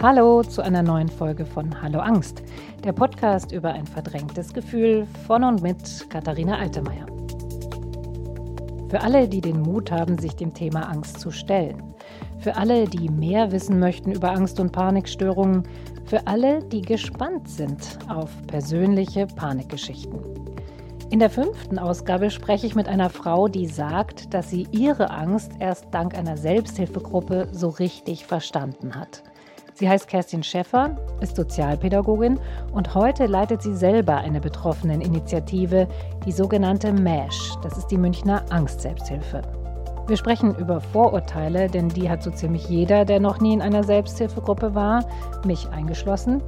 Hallo zu einer neuen Folge von Hallo Angst, der Podcast über ein verdrängtes Gefühl von und mit Katharina Altemeyer. Für alle, die den Mut haben, sich dem Thema Angst zu stellen. Für alle, die mehr wissen möchten über Angst- und Panikstörungen. Für alle, die gespannt sind auf persönliche Panikgeschichten. In der fünften Ausgabe spreche ich mit einer Frau, die sagt, dass sie ihre Angst erst dank einer Selbsthilfegruppe so richtig verstanden hat. Sie heißt Kerstin Schäffer, ist Sozialpädagogin und heute leitet sie selber eine Betroffeneninitiative, die sogenannte MASH. Das ist die Münchner Angst-Selbsthilfe. Wir sprechen über Vorurteile, denn die hat so ziemlich jeder, der noch nie in einer Selbsthilfegruppe war, mich eingeschlossen.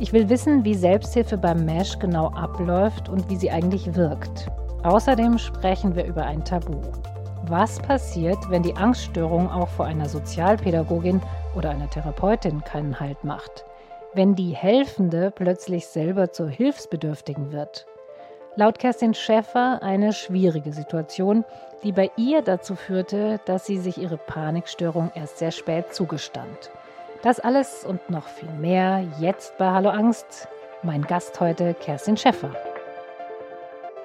Ich will wissen, wie Selbsthilfe beim MASH genau abläuft und wie sie eigentlich wirkt. Außerdem sprechen wir über ein Tabu. Was passiert, wenn die Angststörung auch vor einer Sozialpädagogin oder einer Therapeutin keinen Halt macht? Wenn die Helfende plötzlich selber zur Hilfsbedürftigen wird? Laut Kerstin Schäffer eine schwierige Situation, die bei ihr dazu führte, dass sie sich ihre Panikstörung erst sehr spät zugestand. Das alles und noch viel mehr jetzt bei Hallo Angst. Mein Gast heute Kerstin Schäffer.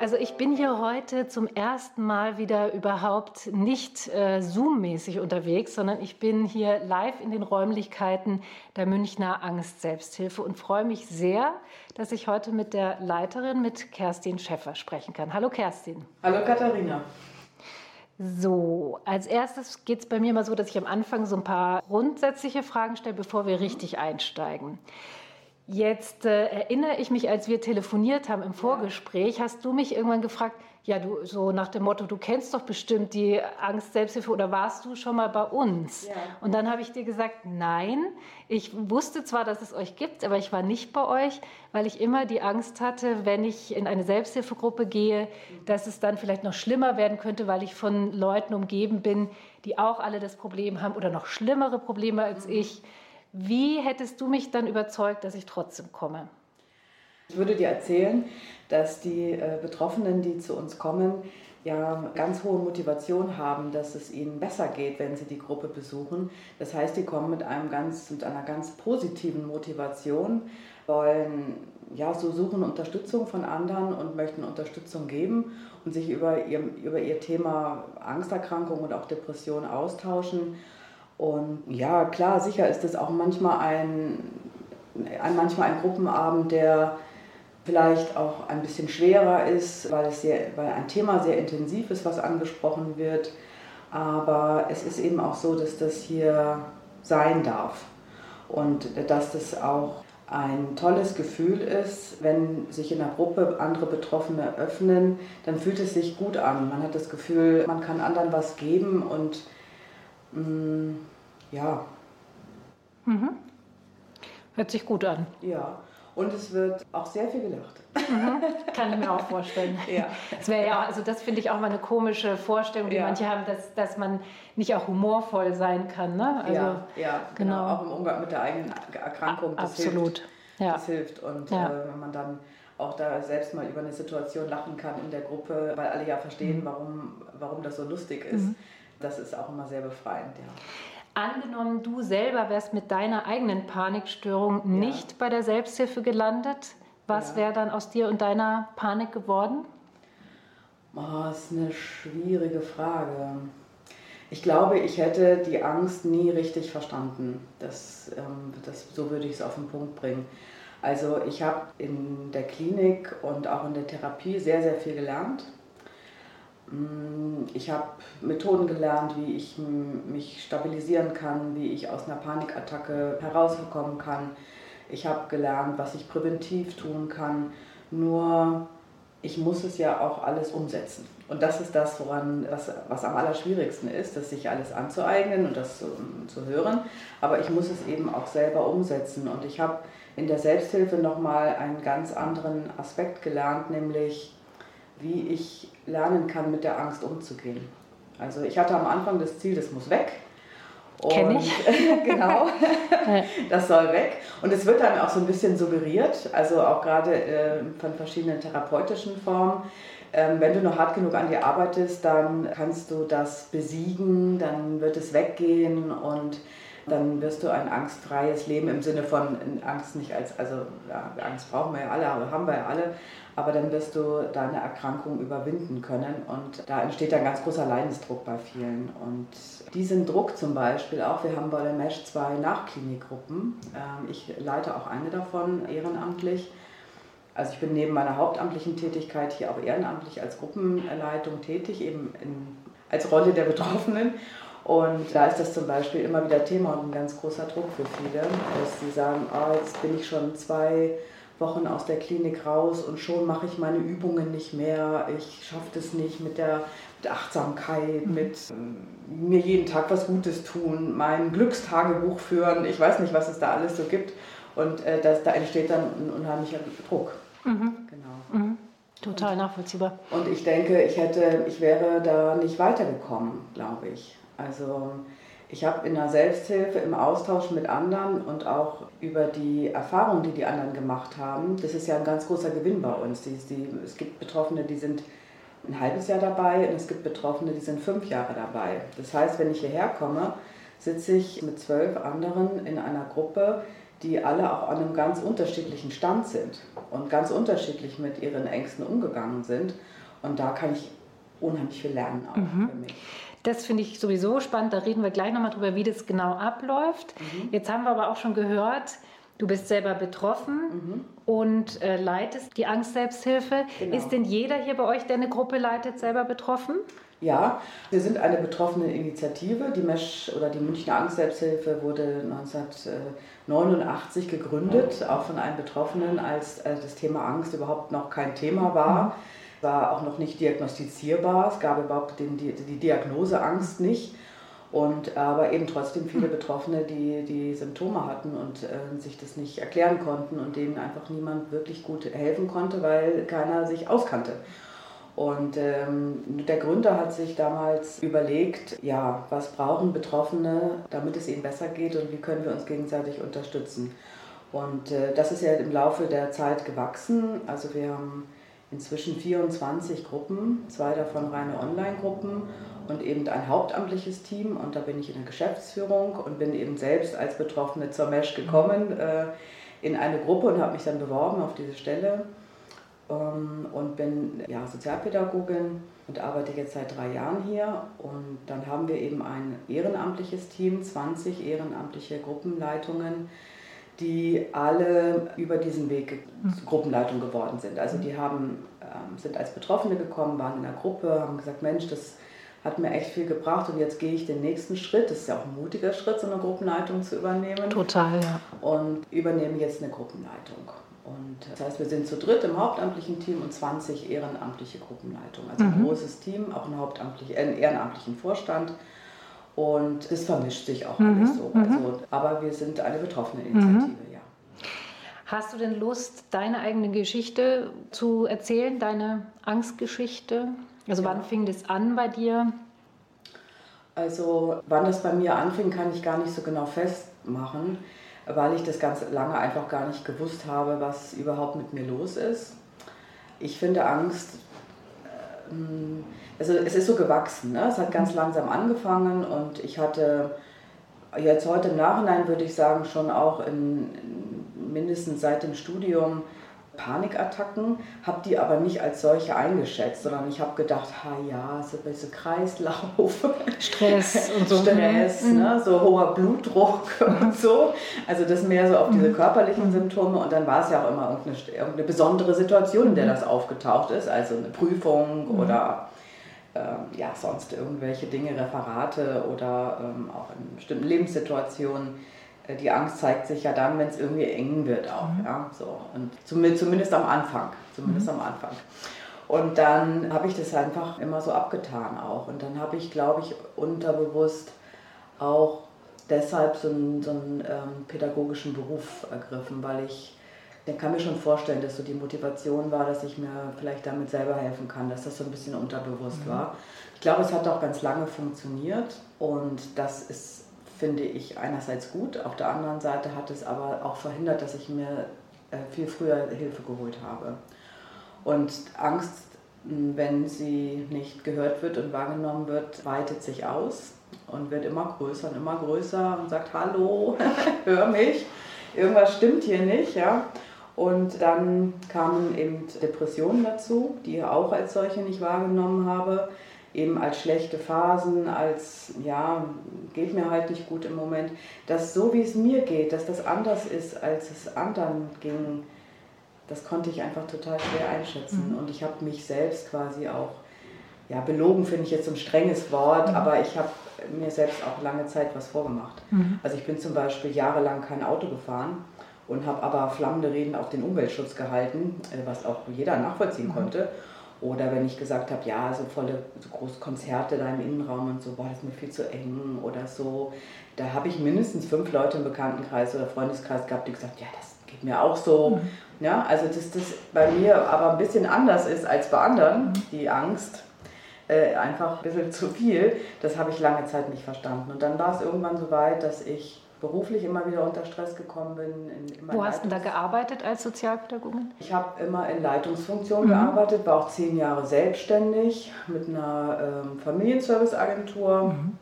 Also ich bin hier heute zum ersten Mal wieder überhaupt nicht äh, Zoom-mäßig unterwegs, sondern ich bin hier live in den Räumlichkeiten der Münchner Angst-Selbsthilfe und freue mich sehr, dass ich heute mit der Leiterin, mit Kerstin Schäffer sprechen kann. Hallo Kerstin. Hallo Katharina. So, als erstes geht es bei mir mal so, dass ich am Anfang so ein paar grundsätzliche Fragen stelle, bevor wir richtig einsteigen. Jetzt äh, erinnere ich mich, als wir telefoniert haben im Vorgespräch, hast du mich irgendwann gefragt, ja, du so nach dem Motto, du kennst doch bestimmt die Angst Selbsthilfe oder warst du schon mal bei uns? Ja. Und dann habe ich dir gesagt, nein, ich wusste zwar, dass es euch gibt, aber ich war nicht bei euch, weil ich immer die Angst hatte, wenn ich in eine Selbsthilfegruppe gehe, dass es dann vielleicht noch schlimmer werden könnte, weil ich von Leuten umgeben bin, die auch alle das Problem haben oder noch schlimmere Probleme als mhm. ich wie hättest du mich dann überzeugt, dass ich trotzdem komme? Ich würde dir erzählen, dass die äh, Betroffenen, die zu uns kommen, ja ganz hohe Motivation haben, dass es ihnen besser geht, wenn sie die Gruppe besuchen. Das heißt, die kommen mit, einem ganz, mit einer ganz positiven Motivation, wollen ja so suchen Unterstützung von anderen und möchten Unterstützung geben und sich über ihr, über ihr Thema Angsterkrankung und auch Depression austauschen und ja, klar, sicher ist es auch manchmal ein, ein, manchmal ein Gruppenabend, der vielleicht auch ein bisschen schwerer ist, weil, es sehr, weil ein Thema sehr intensiv ist, was angesprochen wird. Aber es ist eben auch so, dass das hier sein darf und dass das auch ein tolles Gefühl ist, wenn sich in der Gruppe andere Betroffene öffnen, dann fühlt es sich gut an. Man hat das Gefühl, man kann anderen was geben und mh, mm, ja. Mhm. Hört sich gut an. Ja. Und es wird auch sehr viel gelacht. Mhm. Kann ich mir auch vorstellen. ja. Das wäre ja, also das finde ich auch mal eine komische Vorstellung, die ja. manche haben, dass, dass man nicht auch humorvoll sein kann. Ne? Also, ja, ja genau. genau. Auch im Umgang mit der eigenen Erkrankung. Das Absolut. Hilft. Ja. Das hilft. Und ja. äh, wenn man dann auch da selbst mal über eine Situation lachen kann in der Gruppe, weil alle ja verstehen, mhm. warum, warum das so lustig ist, mhm. das ist auch immer sehr befreiend. Ja. Angenommen, du selber wärst mit deiner eigenen Panikstörung ja. nicht bei der Selbsthilfe gelandet, was ja. wäre dann aus dir und deiner Panik geworden? Oh, das ist eine schwierige Frage. Ich glaube, ich hätte die Angst nie richtig verstanden. Das, ähm, das, so würde ich es auf den Punkt bringen. Also ich habe in der Klinik und auch in der Therapie sehr, sehr viel gelernt ich habe Methoden gelernt, wie ich mich stabilisieren kann, wie ich aus einer Panikattacke herauskommen kann. Ich habe gelernt, was ich präventiv tun kann. Nur ich muss es ja auch alles umsetzen. Und das ist das, woran, was, was am allerschwierigsten ist, das sich alles anzueignen und das zu, zu hören. Aber ich muss es eben auch selber umsetzen. Und ich habe in der Selbsthilfe nochmal einen ganz anderen Aspekt gelernt, nämlich wie ich lernen kann, mit der Angst umzugehen. Also ich hatte am Anfang das Ziel, das muss weg. Kenne ich. genau, das soll weg. Und es wird dann auch so ein bisschen suggeriert, also auch gerade äh, von verschiedenen therapeutischen Formen. Ähm, wenn du noch hart genug an dir arbeitest, dann kannst du das besiegen, dann wird es weggehen und dann wirst du ein angstfreies Leben im Sinne von Angst nicht als, also ja, Angst brauchen wir ja alle, aber haben wir ja alle, aber dann wirst du deine Erkrankung überwinden können und da entsteht ein ganz großer Leidensdruck bei vielen. Und diesen Druck zum Beispiel auch, wir haben bei der MESH zwei Nachklinikgruppen, ähm, ich leite auch eine davon ehrenamtlich. Also ich bin neben meiner hauptamtlichen Tätigkeit hier auch ehrenamtlich als Gruppenleitung tätig, eben in, als Rolle der Betroffenen. Und da ist das zum Beispiel immer wieder Thema und ein ganz großer Druck für viele, dass sie sagen, oh, jetzt bin ich schon zwei Wochen aus der Klinik raus und schon mache ich meine Übungen nicht mehr. Ich schaffe das nicht mit der mit Achtsamkeit, mhm. mit äh, mir jeden Tag was Gutes tun, mein Glückstagebuch führen. Ich weiß nicht, was es da alles so gibt. Und äh, das, da entsteht dann ein unheimlicher Druck. Mhm. Genau. Mhm. Total nachvollziehbar. Und ich denke, ich hätte, ich wäre da nicht weitergekommen, glaube ich. Also ich habe in der Selbsthilfe, im Austausch mit anderen und auch über die Erfahrungen, die die anderen gemacht haben, das ist ja ein ganz großer Gewinn bei uns. Die, die, es gibt Betroffene, die sind ein halbes Jahr dabei und es gibt Betroffene, die sind fünf Jahre dabei. Das heißt, wenn ich hierher komme, sitze ich mit zwölf anderen in einer Gruppe, die alle auch an einem ganz unterschiedlichen Stand sind und ganz unterschiedlich mit ihren Ängsten umgegangen sind. Und da kann ich unheimlich viel lernen auch mhm. für mich. Das finde ich sowieso spannend. Da reden wir gleich nochmal drüber, wie das genau abläuft. Mhm. Jetzt haben wir aber auch schon gehört, du bist selber betroffen mhm. und äh, leitest die Angst-Selbsthilfe. Genau. Ist denn jeder hier bei euch, der eine Gruppe leitet, selber betroffen? Ja, wir sind eine betroffene Initiative. Die Mesh oder die Münchner Angst-Selbsthilfe wurde 1989 gegründet, auch von einem Betroffenen, als äh, das Thema Angst überhaupt noch kein Thema war. Mhm war auch noch nicht diagnostizierbar. Es gab überhaupt den, die, die Diagnose Angst nicht. Und aber eben trotzdem viele Betroffene, die die Symptome hatten und äh, sich das nicht erklären konnten und denen einfach niemand wirklich gut helfen konnte, weil keiner sich auskannte. Und ähm, der Gründer hat sich damals überlegt, ja, was brauchen Betroffene, damit es ihnen besser geht und wie können wir uns gegenseitig unterstützen. Und äh, das ist ja im Laufe der Zeit gewachsen. Also wir haben inzwischen 24 Gruppen, zwei davon reine Online-Gruppen und eben ein hauptamtliches Team. Und da bin ich in der Geschäftsführung und bin eben selbst als Betroffene zur MESH gekommen äh, in eine Gruppe und habe mich dann beworben auf diese Stelle ähm, und bin ja, Sozialpädagogin und arbeite jetzt seit drei Jahren hier. Und dann haben wir eben ein ehrenamtliches Team, 20 ehrenamtliche Gruppenleitungen die alle über diesen Weg zur Gruppenleitung geworden sind. Also die haben, ähm, sind als Betroffene gekommen, waren in der Gruppe, haben gesagt, Mensch, das hat mir echt viel gebracht und jetzt gehe ich den nächsten Schritt. Das ist ja auch ein mutiger Schritt, so eine Gruppenleitung zu übernehmen. Total, ja. Und übernehme jetzt eine Gruppenleitung. Und das heißt, wir sind zu dritt im hauptamtlichen Team und 20 ehrenamtliche Gruppenleitungen. Also ein mhm. großes Team, auch einen, hauptamtlich, äh, einen ehrenamtlichen Vorstand und es vermischt sich auch mhm. alles so. Mhm. Also, aber wir sind eine betroffene Initiative, mhm. ja. Hast du denn Lust, deine eigene Geschichte zu erzählen, deine Angstgeschichte? Also ja. wann fing das an bei dir? Also wann das bei mir anfing, kann ich gar nicht so genau festmachen, weil ich das ganz lange einfach gar nicht gewusst habe, was überhaupt mit mir los ist. Ich finde Angst also es ist so gewachsen. Ne? Es hat ganz langsam angefangen und ich hatte jetzt heute im Nachhinein würde ich sagen schon auch in, mindestens seit dem Studium Panikattacken, habe die aber nicht als solche eingeschätzt, sondern ich habe gedacht, ha ja, so ein bisschen Kreislauf, Stress und so. Stress, mhm. ne, so hoher Blutdruck und so. Also das mehr so auf diese mhm. körperlichen. Symptome und dann war es ja auch immer irgendeine, irgendeine besondere Situation, in der mhm. das aufgetaucht ist, also eine Prüfung mhm. oder ähm, ja, sonst irgendwelche Dinge, Referate oder ähm, auch in bestimmten Lebenssituationen. Äh, die Angst zeigt sich ja dann, wenn es irgendwie eng wird auch. Mhm. Ja, so. Und zumindest, zumindest am Anfang. Zumindest mhm. am Anfang. Und dann habe ich das einfach immer so abgetan auch. Und dann habe ich, glaube ich, unterbewusst auch deshalb so einen, so einen ähm, pädagogischen Beruf ergriffen, weil ich ich kann mir schon vorstellen, dass so die Motivation war, dass ich mir vielleicht damit selber helfen kann, dass das so ein bisschen unterbewusst mhm. war. Ich glaube, es hat auch ganz lange funktioniert und das ist, finde ich, einerseits gut. Auf der anderen Seite hat es aber auch verhindert, dass ich mir äh, viel früher Hilfe geholt habe. Und Angst, wenn sie nicht gehört wird und wahrgenommen wird, weitet sich aus. und wird immer größer und immer größer und sagt, hallo, hör mich, irgendwas stimmt hier nicht. Ja? Und dann kamen eben Depressionen dazu, die ich auch als solche nicht wahrgenommen habe. Eben als schlechte Phasen, als, ja, geht mir halt nicht gut im Moment. Dass so wie es mir geht, dass das anders ist, als es anderen ging, das konnte ich einfach total schwer einschätzen. Mhm. Und ich habe mich selbst quasi auch, ja, belogen finde ich jetzt so ein strenges Wort, mhm. aber ich habe mir selbst auch lange Zeit was vorgemacht. Mhm. Also ich bin zum Beispiel jahrelang kein Auto gefahren und habe aber flammende Reden auf den Umweltschutz gehalten, äh, was auch jeder nachvollziehen mhm. konnte. Oder wenn ich gesagt habe, ja, so volle, so große Konzerte da im Innenraum und so, boah, das ist mir viel zu eng oder so. Da habe ich mindestens fünf Leute im Bekanntenkreis oder Freundeskreis gehabt, die gesagt, ja, das geht mir auch so. Mhm. Ja, also dass das bei mir aber ein bisschen anders ist als bei anderen, mhm. die Angst, äh, einfach ein bisschen zu viel, das habe ich lange Zeit nicht verstanden. Und dann war es irgendwann so weit, dass ich beruflich immer wieder unter Stress gekommen bin. Wo hast du da gearbeitet als Sozialpädagogin? Ich habe immer in Leitungsfunktion mhm. gearbeitet, war auch zehn Jahre selbstständig mit einer ähm, Familienserviceagentur, mhm.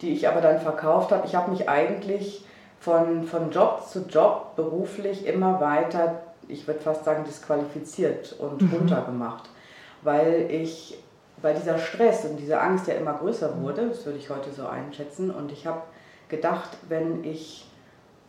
die ich aber dann verkauft habe. Ich habe mich eigentlich von, von Job zu Job beruflich immer weiter, ich würde fast sagen, disqualifiziert und mhm. runtergemacht, weil ich weil dieser Stress und diese Angst ja immer größer wurde, das würde ich heute so einschätzen. Und ich habe gedacht, wenn ich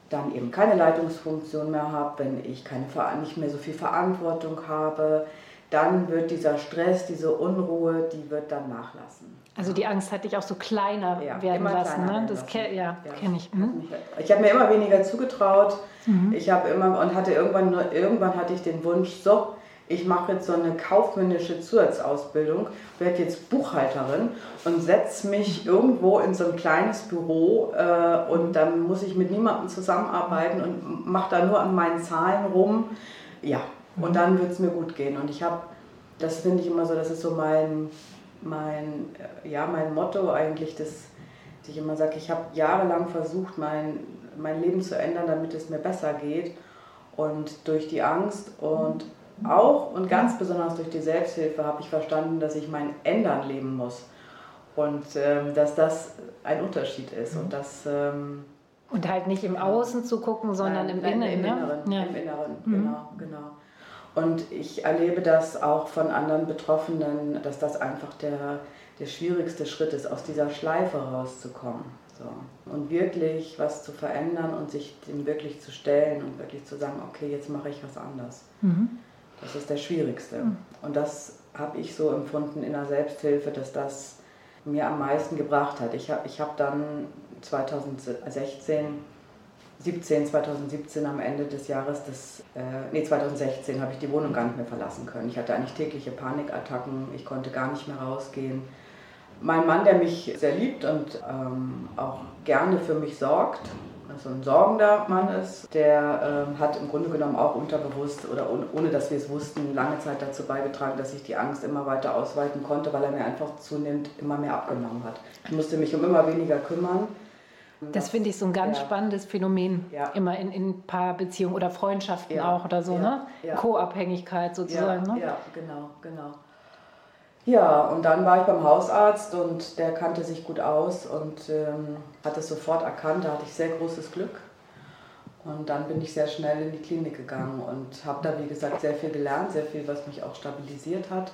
dann eben keine Leitungsfunktion mehr habe, wenn ich keine, nicht mehr so viel Verantwortung habe, dann wird dieser Stress, diese Unruhe, die wird dann nachlassen. Also die Angst hat dich auch so kleiner ja, werden lassen, ne? Das ke ja, ja. kenne ich. Mhm. Ich habe mir immer weniger zugetraut. Mhm. Ich habe immer und hatte irgendwann irgendwann hatte ich den Wunsch, so ich mache jetzt so eine kaufmännische Zusatzausbildung, werde jetzt Buchhalterin und setze mich irgendwo in so ein kleines Büro äh, und dann muss ich mit niemandem zusammenarbeiten und mache da nur an meinen Zahlen rum. Ja, und mhm. dann wird es mir gut gehen. Und ich habe, das finde ich immer so, das ist so mein, mein, äh, ja, mein Motto eigentlich, dass ich immer sage, ich habe jahrelang versucht, mein, mein Leben zu ändern, damit es mir besser geht. Und durch die Angst und auch und ganz besonders durch die Selbsthilfe habe ich verstanden, dass ich mein Ändern leben muss und ähm, dass das ein Unterschied ist und dass ähm, und halt nicht im Außen zu gucken, sondern nein, im, nein, Innen, im, ne? Inneren, ja. im Inneren, mhm. genau, genau. Und ich erlebe das auch von anderen Betroffenen, dass das einfach der, der schwierigste Schritt ist, aus dieser Schleife rauszukommen. So. Und wirklich was zu verändern und sich dem wirklich zu stellen und wirklich zu sagen, okay, jetzt mache ich was anders. Mhm. Das ist der schwierigste. Mhm. Und das habe ich so empfunden in der Selbsthilfe, dass das mir am meisten gebracht hat. Ich habe ich hab dann 2016, 17, 2017 am Ende des Jahres, des, äh, nee 2016 habe ich die Wohnung gar nicht mehr verlassen können. Ich hatte eigentlich tägliche Panikattacken, ich konnte gar nicht mehr rausgehen. Mein Mann, der mich sehr liebt und ähm, auch gerne für mich sorgt, so ein sorgender Mann ist, der ähm, hat im Grunde genommen auch unterbewusst oder ohne, ohne dass wir es wussten, lange Zeit dazu beigetragen, dass ich die Angst immer weiter ausweiten konnte, weil er mir einfach zunehmend immer mehr abgenommen hat. Ich musste mich um immer weniger kümmern. Das finde ich so ein ganz ja. spannendes Phänomen, ja. immer in, in Paarbeziehungen oder Freundschaften ja. auch oder so, ne? Co-Abhängigkeit sozusagen. Ne? Ja, genau, genau. Ja, und dann war ich beim Hausarzt und der kannte sich gut aus und ähm, hat es sofort erkannt. Da hatte ich sehr großes Glück. Und dann bin ich sehr schnell in die Klinik gegangen und habe da, wie gesagt, sehr viel gelernt, sehr viel, was mich auch stabilisiert hat.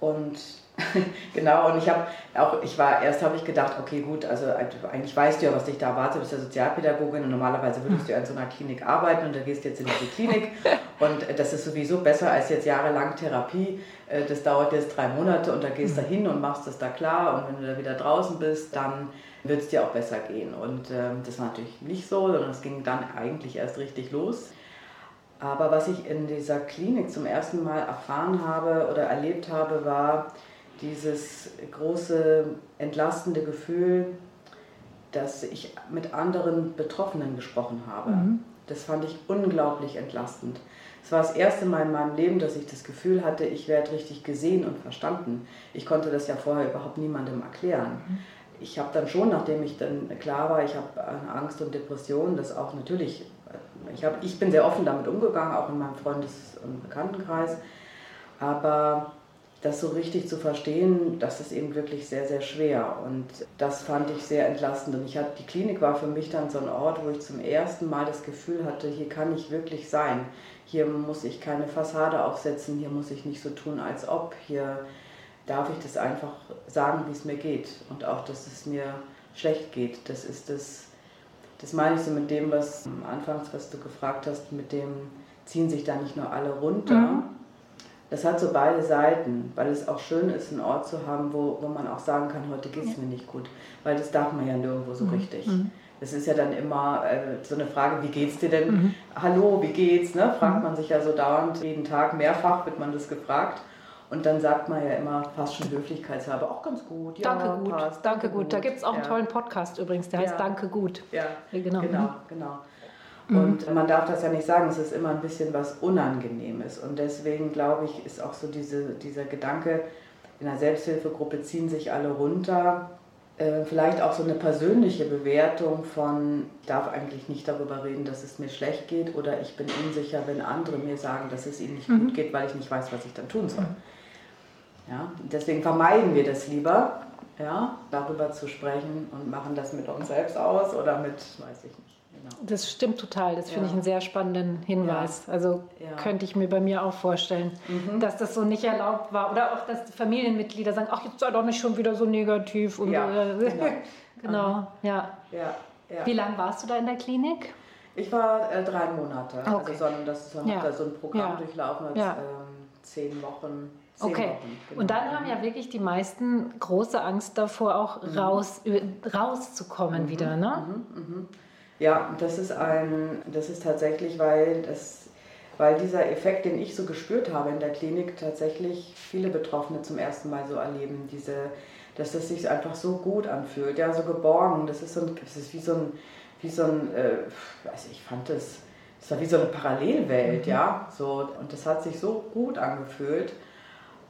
Und genau, und ich habe auch, ich war, erst habe ich gedacht, okay, gut, also eigentlich weißt du ja, was dich da erwartet, du bist ja Sozialpädagogin und normalerweise würdest du ja in so einer Klinik arbeiten und da gehst jetzt in diese Klinik und das ist sowieso besser als jetzt jahrelang Therapie. Äh, das dauert jetzt drei Monate und da gehst du mhm. hin und machst das da klar und wenn du da wieder draußen bist, dann wird es dir auch besser gehen. Und äh, das war natürlich nicht so, sondern es ging dann eigentlich erst richtig los. Aber was ich in dieser Klinik zum ersten Mal erfahren habe oder erlebt habe, war dieses große entlastende Gefühl, dass ich mit anderen Betroffenen gesprochen habe. Mhm. Das fand ich unglaublich entlastend. Es war das erste Mal in meinem Leben, dass ich das Gefühl hatte, ich werde richtig gesehen und verstanden. Ich konnte das ja vorher überhaupt niemandem erklären. Mhm. Ich habe dann schon, nachdem ich dann klar war, ich habe Angst und Depressionen, das auch natürlich ich, hab, ich bin sehr offen damit umgegangen, auch in meinem Freundes- und Bekanntenkreis. Aber das so richtig zu verstehen, das ist eben wirklich sehr, sehr schwer. Und das fand ich sehr entlastend. Und ich hatte, die Klinik war für mich dann so ein Ort, wo ich zum ersten Mal das Gefühl hatte, hier kann ich wirklich sein. Hier muss ich keine Fassade aufsetzen, hier muss ich nicht so tun, als ob. Hier darf ich das einfach sagen, wie es mir geht. Und auch, dass es mir schlecht geht. Das ist das, das meine ich so mit dem, was anfangs, was du gefragt hast, mit dem ziehen sich da nicht nur alle runter. Mhm das hat so beide Seiten, weil es auch schön ist, einen Ort zu haben, wo, wo man auch sagen kann, heute geht es ja. mir nicht gut. Weil das darf man ja nirgendwo so mhm. richtig. Mhm. Das ist ja dann immer äh, so eine Frage, wie geht's dir denn? Mhm. Hallo, wie geht's? Ne? Fragt mhm. man sich ja so dauernd, jeden Tag, mehrfach wird man das gefragt. Und dann sagt man ja immer fast schon höflichkeitshalber, auch ganz gut. Ja, danke gut, passt, danke gut. gut. Da gibt es auch ja. einen tollen Podcast übrigens, der heißt Danke gut. Ja, genau. Genau, mhm. genau. Mhm. Und man darf das ja nicht sagen, es ist immer ein bisschen was Unangenehmes. Und deswegen glaube ich, ist auch so diese, dieser Gedanke, in der Selbsthilfegruppe ziehen sich alle runter. Äh, vielleicht auch so eine persönliche Bewertung von, ich darf eigentlich nicht darüber reden, dass es mir schlecht geht oder ich bin unsicher, wenn andere mir sagen, dass es ihnen nicht mhm. gut geht, weil ich nicht weiß, was ich dann tun soll. Mhm. Ja, deswegen vermeiden wir das lieber, ja, darüber zu sprechen und machen das mit uns selbst aus oder mit, weiß ich nicht. Genau. Das stimmt total. Das finde ich einen sehr spannenden Hinweis. Ja. Also ja. könnte ich mir bei mir auch vorstellen, mhm. dass das so nicht erlaubt war. Oder auch, dass Familienmitglieder sagen, ach, jetzt sei doch nicht schon wieder so negativ. Und ja, so. genau. genau. Ja. Wie lange warst du da in der Klinik? Ich war äh, drei Monate. Also okay. Also so ein, das ist ja. so ein Programm durchlaufen als ähm, zehn Wochen. Okay. Wochen, genau. Und dann haben ja wirklich die meisten große Angst davor, auch mhm. raus, rauszukommen mhm. wieder, ne? Mhm. mhm. Ja, das ist ein, das ist tatsächlich, weil das, weil dieser Effekt, den ich so gespürt habe in der Klinik, tatsächlich viele Betroffene zum ersten Mal so erleben, diese, dass das sich einfach so gut anfühlt, ja, so geborgen. Das ist so ein, das ist wie so ein, wie so ein, äh, also ich fand das, das war wie so eine Parallelwelt, mhm. ja, so und das hat sich so gut angefühlt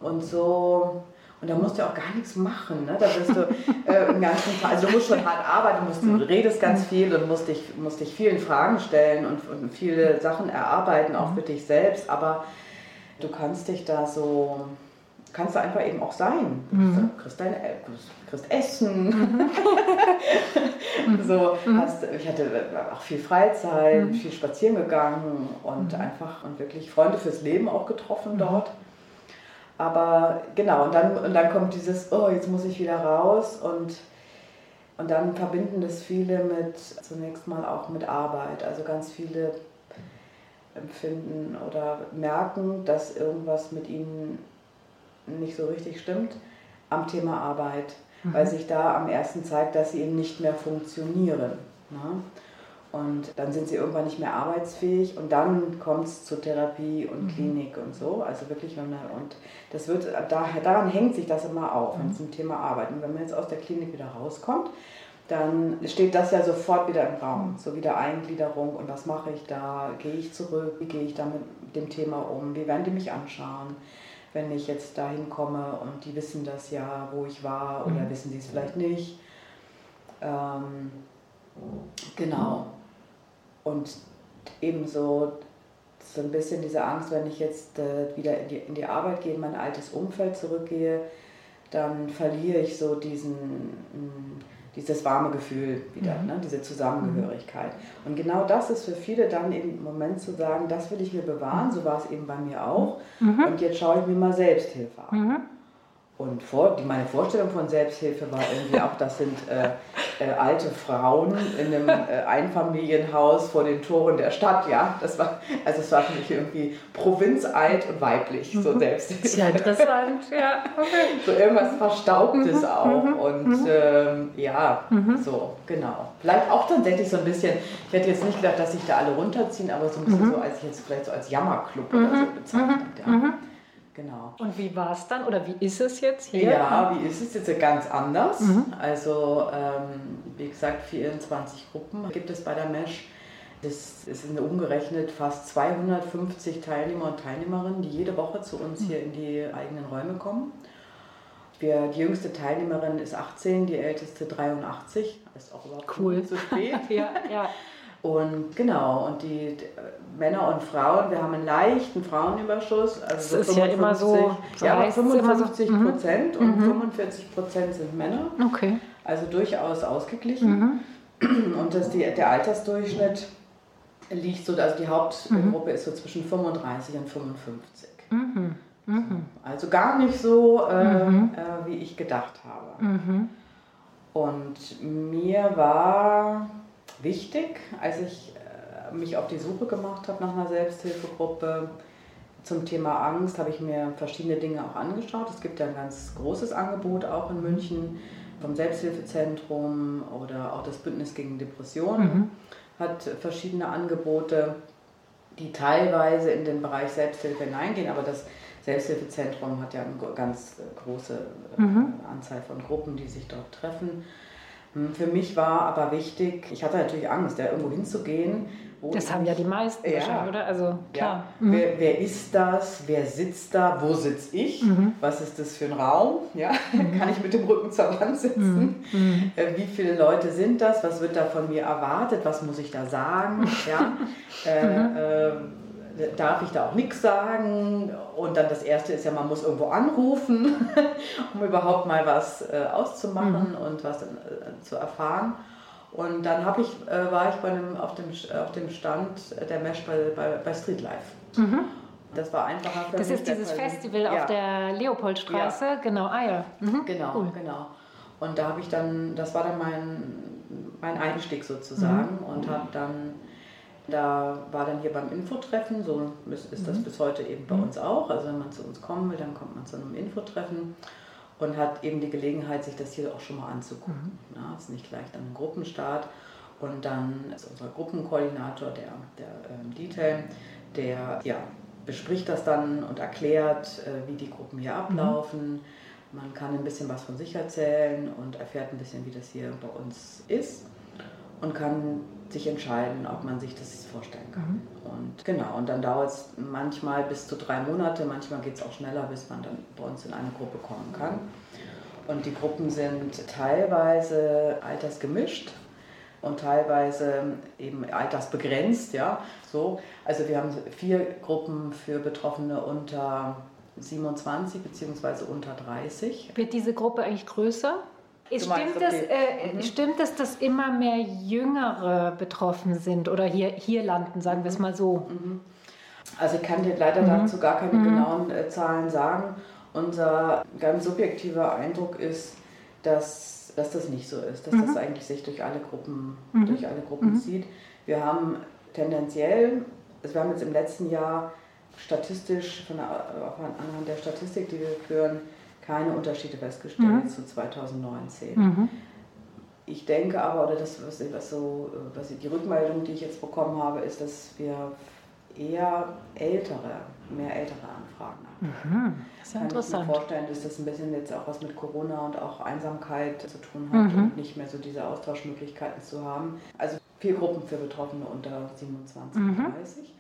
und so und da musst du auch gar nichts machen. Ne? Da bist du äh, im ganzen Tag, also du musst schon hart arbeiten, musst, du mhm. redest ganz mhm. viel und musst dich, musst dich vielen Fragen stellen und, und viele Sachen erarbeiten, auch mhm. für dich selbst. Aber du kannst dich da so, kannst du einfach eben auch sein. Mhm. Du kriegst, dein, kriegst Essen. Mhm. so, hast, ich hatte auch viel Freizeit, mhm. viel spazieren gegangen und einfach und wirklich Freunde fürs Leben auch getroffen dort. Aber genau, und dann, und dann kommt dieses, oh, jetzt muss ich wieder raus und, und dann verbinden das viele mit, zunächst mal auch mit Arbeit. Also ganz viele empfinden oder merken, dass irgendwas mit ihnen nicht so richtig stimmt am Thema Arbeit, mhm. weil sich da am ersten zeigt, dass sie eben nicht mehr funktionieren. Ne? Und dann sind sie irgendwann nicht mehr arbeitsfähig und dann kommt es zur Therapie und mhm. Klinik und so. Also wirklich, wenn man, und das wird, daran hängt sich das immer auf, wenn es zum mhm. Thema Arbeit. Und wenn man jetzt aus der Klinik wieder rauskommt, dann steht das ja sofort wieder im Raum. Mhm. So wieder Eingliederung und was mache ich da? Gehe ich zurück? Wie gehe ich da mit dem Thema um? Wie werden die mich anschauen? Wenn ich jetzt dahin komme und die wissen das ja, wo ich war, oder mhm. wissen sie es vielleicht nicht. Ähm, genau. Und ebenso so ein bisschen diese Angst, wenn ich jetzt äh, wieder in die, in die Arbeit gehe, in mein altes Umfeld zurückgehe, dann verliere ich so diesen, mh, mm, dieses warme Gefühl wieder, mhm. ne, diese Zusammengehörigkeit. Mhm. Und genau das ist für viele dann im Moment zu sagen, das will ich mir bewahren, so war es eben bei mir auch. Mhm. Und jetzt schaue ich mir mal Selbsthilfe an. Mhm. Und vor, die, meine Vorstellung von Selbsthilfe war irgendwie auch, das sind äh, äh, alte Frauen in einem äh, Einfamilienhaus vor den Toren der Stadt, ja. Das war, also es war für mich irgendwie provinzalt und weiblich, so mhm. Selbsthilfe. Sehr interessant, ja. Okay. So irgendwas Verstaubtes mhm. auch. Mhm. Und mhm. ähm, ja, mhm. so, genau. Vielleicht auch tatsächlich so ein bisschen, ich hätte jetzt nicht gedacht, dass sich da alle runterziehen, aber so ein bisschen so, als ich jetzt vielleicht so als Jammerclub oder so bezeichnet. Ja. Genau. Und wie war es dann oder wie ist es jetzt hier? Ja, wie ist es jetzt ganz anders? Mhm. Also, ähm, wie gesagt, 24 Gruppen gibt es bei der MESH. Das sind umgerechnet fast 250 Teilnehmer und Teilnehmerinnen, die jede Woche zu uns mhm. hier in die eigenen Räume kommen. Wir, die jüngste Teilnehmerin ist 18, die älteste 83. Ist auch überhaupt cool. zu spät. ja, ja. Und genau, und die, die Männer und Frauen, wir haben einen leichten Frauenüberschuss. Also Das so ist ja immer so, so ja, aber heißt es immer so. 55 Mhm. Prozent und 45 Prozent sind Männer. Okay. Also durchaus ausgeglichen. Mhm. Und das, die, der Altersdurchschnitt liegt so, also die Hauptgruppe ist so zwischen 35 und 55. Mhm. Mhm. Also gar nicht so, äh, Mhm. äh, wie ich gedacht habe. Mhm. Und mir war wichtig, als ich äh, mich auf die Suche gemacht habe nach einer Selbsthilfegruppe zum Thema Angst, habe ich mir verschiedene Dinge auch angeschaut. Es gibt ja ein ganz großes Angebot auch in München vom Selbsthilfezentrum oder auch das Bündnis gegen Depressionen Mhm. hat verschiedene Angebote, die teilweise in den Bereich Selbsthilfe hineingehen, aber das Selbsthilfezentrum hat ja eine ganz äh, große äh, Mhm. Anzahl von Gruppen, die sich dort treffen. Hm, Für mich war aber wichtig, ich hatte natürlich Angst, da irgendwo hinzugehen. Das haben ja die meisten Ja. wahrscheinlich, oder? Also klar. ja, Mhm. wer, wer ist das? Wer sitzt da? Wo sitze ich? Mhm. Was ist das für ein Raum? Ja? Kann ich mit dem Rücken zur Wand sitzen? Mhm. Äh, Wie viele Leute sind das? Was wird da von mir erwartet? Was muss ich da sagen? Ja? äh, äh, darf ich da auch nichts sagen? Und dann das Erste ist ja, man muss irgendwo anrufen, um überhaupt mal was äh, auszumachen und was äh, zu erfahren. Und dann ich, äh, war ich bei einem, auf, dem, auf dem Stand der Mesh bei, bei, bei Street Life. Mhm. Das war einfacher für Das ist dieses Festival Ja. auf der Leopoldstraße, genau, ah ja. Mhm. Genau, Cool. genau. Und da habe ich dann, das war dann mein, mein Einstieg sozusagen Mhm. und habe dann, da war dann hier beim Infotreffen, so ist, ist Mhm. das bis heute eben bei uns auch. Also wenn man zu uns kommen will, dann kommt man zu einem Infotreffen und hat eben die Gelegenheit, sich das hier auch schon mal anzugucken. Mhm. Ja, ist nicht gleich dann ein Gruppenstart. Und dann ist unser Gruppenkoordinator, der, der ähm, Detail, der ja, bespricht das dann und erklärt, äh, wie die Gruppen hier ablaufen. Man kann ein bisschen was von sich erzählen und erfährt ein bisschen, wie das hier bei uns ist und kann sich entscheiden, ob man sich das vorstellen kann. Und genau, und dann dauert es manchmal bis zu drei Monate, manchmal geht es auch schneller, bis man dann bei uns in eine Gruppe kommen kann. Und die Gruppen sind teilweise altersgemischt und teilweise eben altersbegrenzt, ja, so. Also wir haben vier Gruppen für Betroffene unter 27 bzw. unter 30. Wird diese Gruppe eigentlich größer? Meinst, stimmt, es, okay. äh, Mhm. stimmt es, dass immer mehr Jüngere betroffen sind oder hier, hier landen, sagen wir es mal so? Also ich kann dir leider dazu gar keine genauen äh, Zahlen sagen. Unser ganz subjektiver Eindruck ist, dass, dass das nicht so ist, dass das eigentlich sich durch alle Gruppen, durch alle Gruppen zieht. Wir haben tendenziell, also wir haben jetzt im letzten Jahr statistisch, von der, auf anhand der Statistik, die wir führen, keine Unterschiede festgestellt zu 2019. Mhm. Ich denke aber, oder das, was, was so, was ich, die Rückmeldung, die ich jetzt bekommen habe, ist, dass wir eher ältere, mehr ältere Anfragen haben. Mhm. Das ist ja Kann ich mir interessant. vorstellen, dass das ein bisschen jetzt auch was mit Corona und auch Einsamkeit zu tun hat Mhm. und nicht mehr so diese Austauschmöglichkeiten zu haben. Also vier Gruppen für Betroffene unter 27 und Mhm. 30.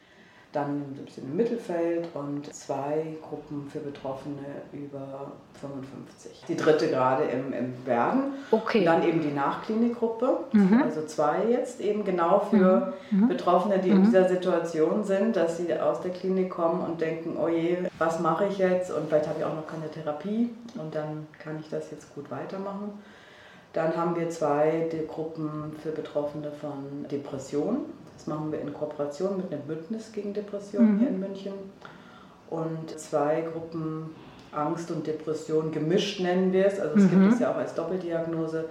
Dann ein bisschen im Mittelfeld und zwei Gruppen für Betroffene über 55. Die dritte gerade im, im Werden. Okay. Und dann eben die Nachklinikgruppe, Mhm. also zwei jetzt eben genau für Betroffene, die in Mhm. dieser Situation sind, dass sie aus der Klinik kommen und denken, oh je, was mache ich jetzt? Und vielleicht habe ich auch noch keine Therapie und dann kann ich das jetzt gut weitermachen. Dann haben wir zwei Gruppen für Betroffene von Depressionen. Das machen wir in Kooperation mit einem Bündnis gegen Depressionen Mhm. hier in München. Und zwei Gruppen Angst und Depression gemischt nennen wir es. Also es Mhm. gibt es ja auch als Doppeldiagnose,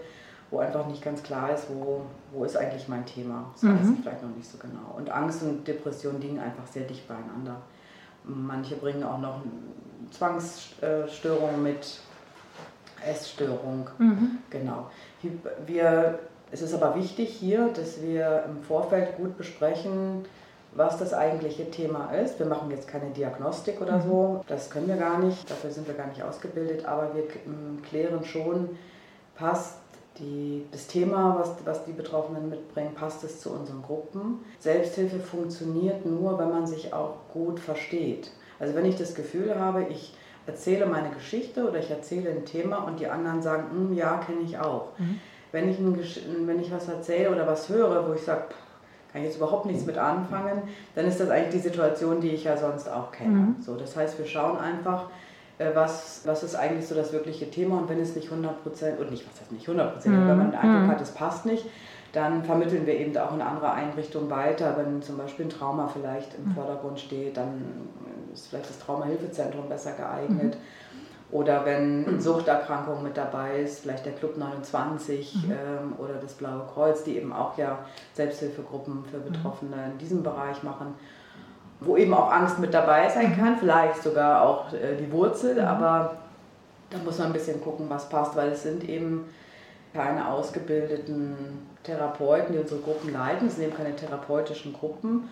wo einfach nicht ganz klar ist, wo, wo ist eigentlich mein Thema. Das weiß Mhm. ich vielleicht noch nicht so genau. Und Angst und Depression liegen einfach sehr dicht beieinander. Manche bringen auch noch Zwangsstörungen mit, Essstörung. Mhm. Genau. Wir, es ist aber wichtig hier, dass wir im Vorfeld gut besprechen, was das eigentliche Thema ist. Wir machen jetzt keine Diagnostik oder so, das können wir gar nicht, dafür sind wir gar nicht ausgebildet, aber wir klären schon, passt die, das Thema, was, was die Betroffenen mitbringen, passt es zu unseren Gruppen. Selbsthilfe funktioniert nur, wenn man sich auch gut versteht. Also wenn ich das Gefühl habe, ich erzähle meine Geschichte oder ich erzähle ein Thema und die anderen sagen, "Hm, ja, kenne ich auch. Wenn, ich ein, wenn ich was erzähle oder was höre, wo ich sage, kann ich jetzt überhaupt nichts mit anfangen, dann ist das eigentlich die Situation, die ich ja sonst auch kenne. Mhm. So, das heißt, wir schauen einfach, äh, was, was ist eigentlich so das wirkliche Thema und wenn es nicht 100 Prozent, und nicht, was heißt nicht 100 Prozent, mhm. wenn man den Eindruck mhm. hat, es passt nicht, dann vermitteln wir eben auch in andere Einrichtungen weiter. Wenn zum Beispiel ein Trauma vielleicht im mhm. Vordergrund steht, dann ist vielleicht das Traumahilfezentrum besser geeignet. Mhm. Oder wenn Suchterkrankung mit dabei ist, vielleicht der Club 29 mhm. ähm, oder das Blaue Kreuz, die eben auch ja Selbsthilfegruppen für Betroffene in diesem Bereich machen, wo eben auch Angst mit dabei sein kann, vielleicht sogar auch äh, die Wurzel, aber da muss man ein bisschen gucken, was passt, weil es sind eben keine ausgebildeten Therapeuten, die unsere Gruppen leiten. Es sind eben keine therapeutischen Gruppen.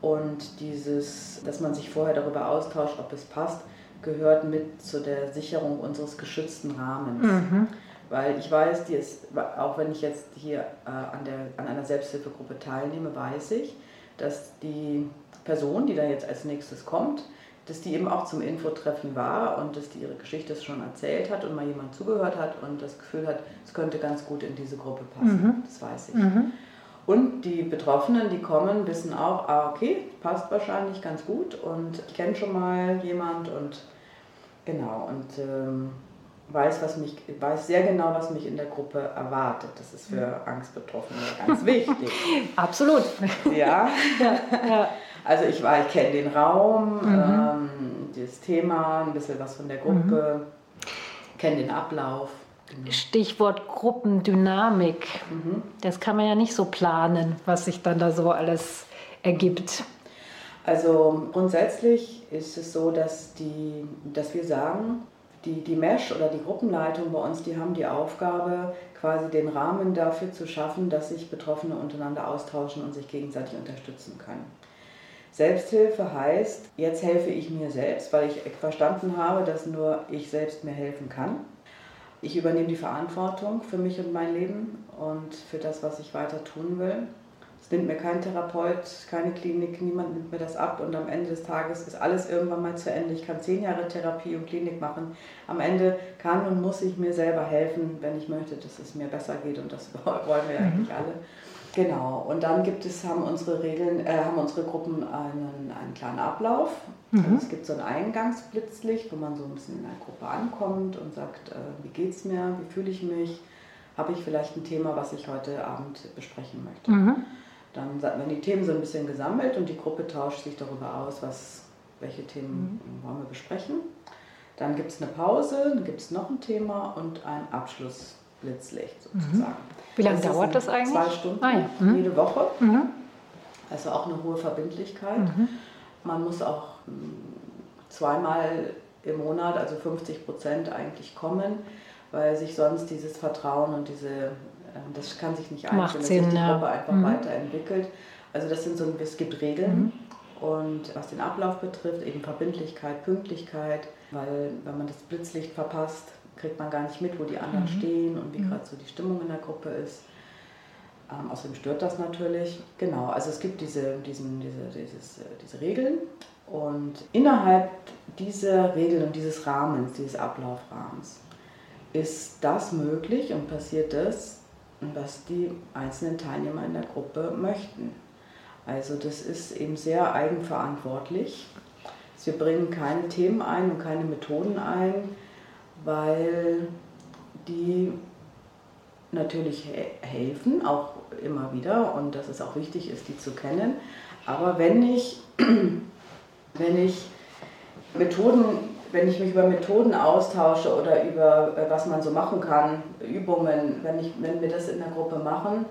Und dieses, dass man sich vorher darüber austauscht, ob es passt, gehört mit zu der Sicherung unseres geschützten Rahmens. Mhm. Weil ich weiß, die ist, auch wenn ich jetzt hier äh, an, der, an einer Selbsthilfegruppe teilnehme, weiß ich, dass die Person, die da jetzt als nächstes kommt, dass die eben auch zum Infotreffen war und dass die ihre Geschichte schon erzählt hat und mal jemand zugehört hat und das Gefühl hat, es könnte ganz gut in diese Gruppe passen. Mhm. Das weiß ich. Mhm. Und die Betroffenen, die kommen, wissen auch, ah, okay, passt wahrscheinlich ganz gut und ich kenne schon mal jemand und genau und ähm, weiß, was mich, weiß sehr genau, was mich in der Gruppe erwartet. Das ist für Angstbetroffene ganz wichtig. Absolut. Ja. ja, ja. Also ich war, ich kenne den Raum, mhm. ähm, das Thema, ein bisschen was von der Gruppe, mhm. kenne den Ablauf. Genau. Stichwort Gruppendynamik. Mhm. Das kann man ja nicht so planen, was sich dann da so alles ergibt. Also grundsätzlich ist es so, dass, die, dass wir sagen, die, die Mesh oder die Gruppenleitung bei uns, die haben die Aufgabe, quasi den Rahmen dafür zu schaffen, dass sich Betroffene untereinander austauschen und sich gegenseitig unterstützen können. Selbsthilfe heißt, jetzt helfe ich mir selbst, weil ich verstanden habe, dass nur ich selbst mir helfen kann. Ich übernehme die Verantwortung für mich und mein Leben und für das, was ich weiter tun will. Es nimmt mir kein Therapeut, keine Klinik, niemand nimmt mir das ab und am Ende des Tages ist alles irgendwann mal zu Ende. Ich kann zehn Jahre Therapie und Klinik machen. Am Ende kann und muss ich mir selber helfen, wenn ich möchte, dass es mir besser geht und das wollen wir mhm. eigentlich alle. Genau, und dann gibt es, haben unsere Regeln, äh, haben unsere Gruppen einen, einen kleinen Ablauf. Mhm. Also es gibt so ein Eingangsblitzlicht, wo man so ein bisschen in der Gruppe ankommt und sagt, äh, wie geht's mir, wie fühle ich mich, habe ich vielleicht ein Thema, was ich heute Abend besprechen möchte. Mhm. Dann werden die Themen so ein bisschen gesammelt und die Gruppe tauscht sich darüber aus, was, welche Themen mhm. wollen wir besprechen. Dann gibt es eine Pause, dann gibt es noch ein Thema und ein Abschlussblitzlicht mhm. sozusagen. Wie lange das dauert das eigentlich? Zwei Stunden ah, ja. mhm. jede Woche. Mhm. Also auch eine hohe Verbindlichkeit. Man muss auch zweimal im Monat, also 50 Prozent eigentlich kommen, weil sich sonst dieses Vertrauen und diese, ähm, das kann sich nicht einstellen, dass sich die. Gruppe einfach mhm. weiterentwickelt. Also das sind so, es gibt Regeln. Mhm. Und was den Ablauf betrifft, eben Verbindlichkeit, Pünktlichkeit, weil wenn man das Blitzlicht verpasst, kriegt man gar nicht mit, wo die anderen mhm. stehen und wie mhm. gerade so die Stimmung in der Gruppe ist. Ähm, außerdem stört das natürlich. Genau, also es gibt diese, diesen, diese, dieses, äh, diese Regeln und innerhalb dieser Regeln und dieses Rahmens, dieses Ablaufrahmens, ist das möglich und passiert das, was die einzelnen Teilnehmer in der Gruppe möchten. Also das ist eben sehr eigenverantwortlich. Wir bringen keine Themen ein und keine Methoden ein, weil die natürlich helfen, auch immer wieder und dass es auch wichtig ist, die zu kennen. Aber wenn ich, wenn ich Methoden, wenn ich mich über Methoden austausche oder über äh, was man so machen kann, Übungen, wenn, ich, wenn wir das in der Gruppe machen,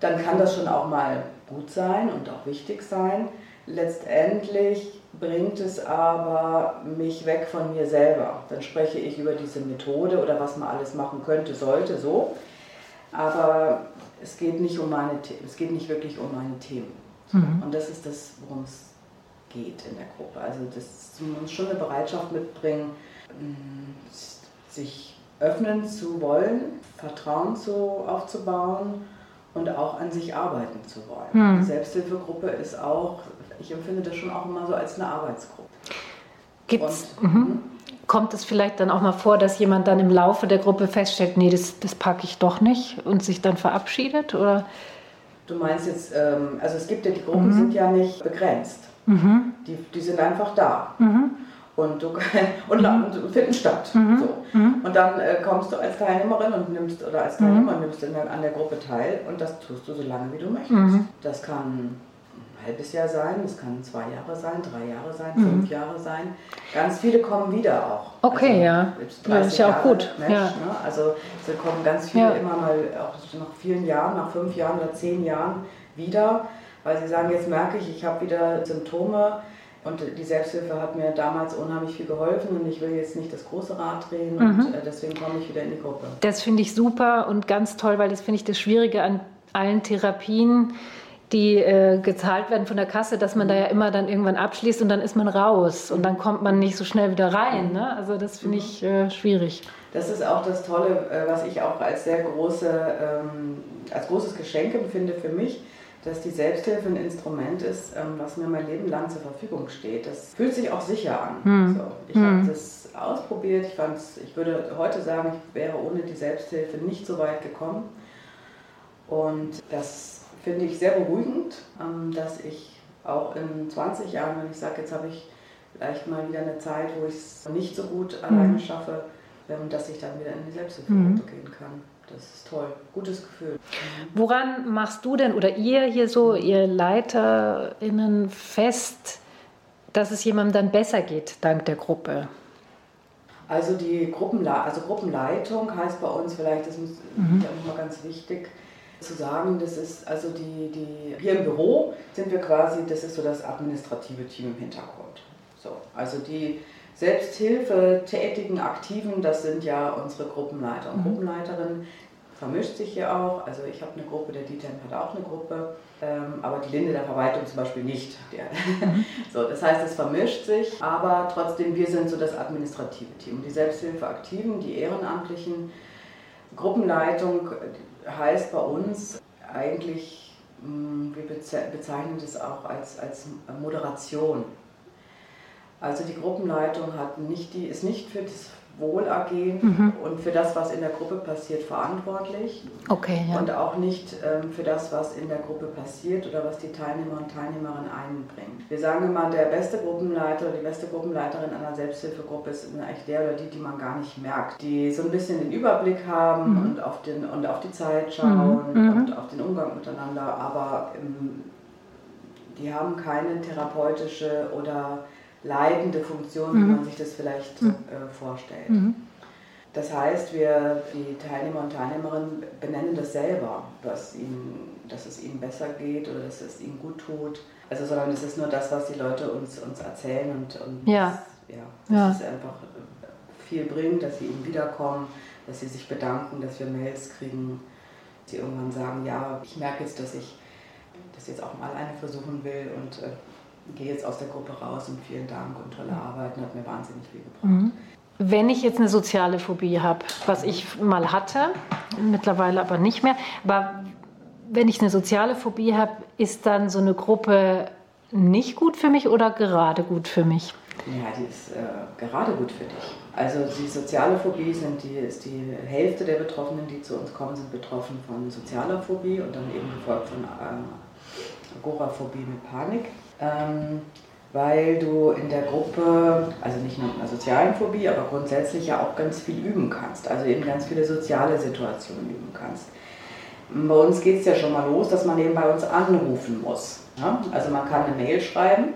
dann kann das schon auch mal gut sein und auch wichtig sein. Letztendlich bringt es aber mich weg von mir selber. Dann spreche ich über diese Methode oder was man alles machen könnte, sollte, so. Aber es geht nicht um meine es geht nicht wirklich um meine Themen. Mhm. Und das ist das, worum es geht in der Gruppe. Also das man muss schon eine Bereitschaft mitbringen, mm, sich öffnen zu wollen, Vertrauen zu, aufzubauen und auch an sich arbeiten zu wollen. Die Selbsthilfegruppe ist auch ich empfinde das schon auch immer so als eine Arbeitsgruppe. Gibt's, Und, mhm. mhm. Kommt es vielleicht dann auch mal vor, dass jemand dann im Laufe der Gruppe feststellt, nee, das, das packe ich doch nicht und sich dann verabschiedet? Oder? Du meinst jetzt, ähm, also es gibt ja, die Gruppen mhm. sind ja nicht begrenzt. Mhm. Die, die sind einfach da. Mhm. Und, du, und, mhm. und finden statt. Mhm. So. Mhm. Und dann äh, kommst du als Teilnehmerin und nimmst oder als Teilnehmer nimmst der, an der Gruppe teil und das tust du so lange wie du möchtest. Das kann halbes Jahr sein, es kann zwei Jahre sein, drei Jahre sein, fünf Jahre sein. Ganz viele kommen wieder auch. Okay, also, ja. Das ist ja auch gut. Mensch, ja. Ne? Also es kommen ganz viele ja. immer mal, auch nach vielen Jahren, nach fünf Jahren oder zehn Jahren wieder, weil sie sagen, jetzt merke ich, ich habe wieder Symptome. Und die Selbsthilfe hat mir damals unheimlich viel geholfen und ich will jetzt nicht das große Rad drehen und mhm. Äh, deswegen komme ich wieder in die Gruppe. Das finde ich super und ganz toll, weil das finde ich das Schwierige an allen Therapien die äh, gezahlt werden von der Kasse, dass man da ja immer dann irgendwann abschließt und dann ist man raus und dann kommt man nicht so schnell wieder rein. Ne? Also das finde ich äh, schwierig. Das ist auch das Tolle, äh, was ich auch als sehr große, ähm, als großes Geschenk empfinde für mich, dass die Selbsthilfe ein Instrument ist, ähm, was mir mein Leben lang zur Verfügung steht. Das fühlt sich auch sicher an. Hm. So, ich hm. habe das ausprobiert. Ich, fand's, ich würde heute sagen, ich wäre ohne die Selbsthilfe nicht so weit gekommen. Und das finde ich sehr beruhigend, ähm, dass ich auch in 20 Jahren, wenn ich sage, jetzt habe ich vielleicht mal wieder eine Zeit, wo ich es nicht so gut alleine mhm. schaffe, ähm, dass ich dann wieder in die Selbsthilfe mhm. gehen kann. Das ist toll, gutes Gefühl. Mhm. Woran machst du denn oder ihr hier so, ihr LeiterInnen fest, dass es jemandem dann besser geht dank der Gruppe? Also die Gruppenle also Gruppenleitung heißt bei uns vielleicht, das ist mhm. ja nochmal ganz wichtig, zu sagen, das ist also die, die, hier im Büro sind wir quasi, das ist so das administrative Team im Hintergrund. So, also die Selbsthilfe tätigen Aktiven, das sind ja unsere Gruppenleiter und mhm. Gruppenleiterinnen, vermischt sich hier auch. Also ich habe eine Gruppe, der Dieter hat auch eine Gruppe, ähm, aber die Linde der Verwaltung zum Beispiel nicht. Mhm. so, das heißt, es vermischt sich, aber trotzdem, wir sind so das administrative Team. Die Selbsthilfeaktiven, die Ehrenamtlichen, Gruppenleitung, heißt bei uns eigentlich, hm, wir bezeichnen das auch als, als Moderation. Also die Gruppenleitung hat nicht die, ist nicht für das Wohlergehen mhm. und für das, was in der Gruppe passiert, verantwortlich. Okay, ja. Und auch nicht ähm, für das, was in der Gruppe passiert oder was die Teilnehmer und Teilnehmerinnen einbringen. Wir sagen immer, der beste Gruppenleiter oder die beste Gruppenleiterin einer Selbsthilfegruppe ist eigentlich der oder die, die man gar nicht merkt. Die so ein bisschen den Überblick haben mhm. und, auf den, und auf die Zeit schauen mhm. mhm. und auf den Umgang miteinander, aber ähm, die haben keine therapeutische oder leitende Funktion, wie mhm. man sich das vielleicht mhm. äh, vorstellt. Mhm. Das heißt, wir, die Teilnehmer und Teilnehmerinnen benennen das selber, dass, ihnen, dass es ihnen besser geht oder dass es ihnen gut tut. Also, sondern es ist nur das, was die Leute uns, uns erzählen und, und ja. Das, ja, dass ja. es einfach viel bringt, dass sie eben wiederkommen, dass sie sich bedanken, dass wir Mails kriegen, dass sie irgendwann sagen, ja, ich merke jetzt, dass ich das jetzt auch mal alleine versuchen will und äh, gehe jetzt aus der Gruppe raus und vielen Dank und tolle Arbeit und hat mir wahnsinnig viel gebracht. Mhm. Wenn ich jetzt eine soziale Phobie habe, was ich mal hatte, mittlerweile aber nicht mehr, aber wenn ich eine soziale Phobie habe, ist dann so eine Gruppe nicht gut für mich oder gerade gut für mich? Ja, die ist äh, gerade gut für dich. Also die soziale Phobie sind die, ist die Hälfte der Betroffenen, die zu uns kommen, sind betroffen von sozialer Phobie und dann eben gefolgt von äh, Agoraphobie mit Panik ähm, weil du in der Gruppe, also nicht nur mit einer sozialen Phobie, aber grundsätzlich ja auch ganz viel üben kannst, also eben ganz viele soziale Situationen üben kannst. Bei uns geht es ja schon mal los, dass man eben bei uns anrufen muss. Ja? Also man kann eine Mail schreiben,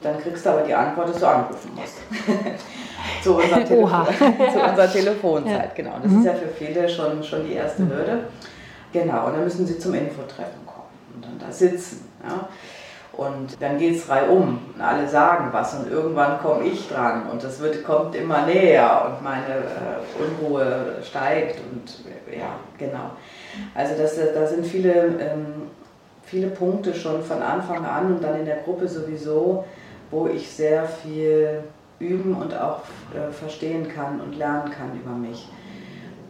dann kriegst du aber die Antwort, dass du anrufen musst. zu, unserer zu, unserer Telefonzeit, genau. Das mhm. ist ja für viele schon, schon die erste mhm. Hürde. Genau, und dann müssen sie zum Infotreffen kommen und dann da sitzen. Ja? Und dann geht es reihum. Und alle sagen was. Und irgendwann komme ich dran. Und das wird, kommt immer näher. Und meine äh, Unruhe steigt. Und ja, genau. Also das, da sind viele, ähm, viele Punkte schon von Anfang an und dann in der Gruppe sowieso, wo ich sehr viel üben und auch äh, verstehen kann und lernen kann über mich.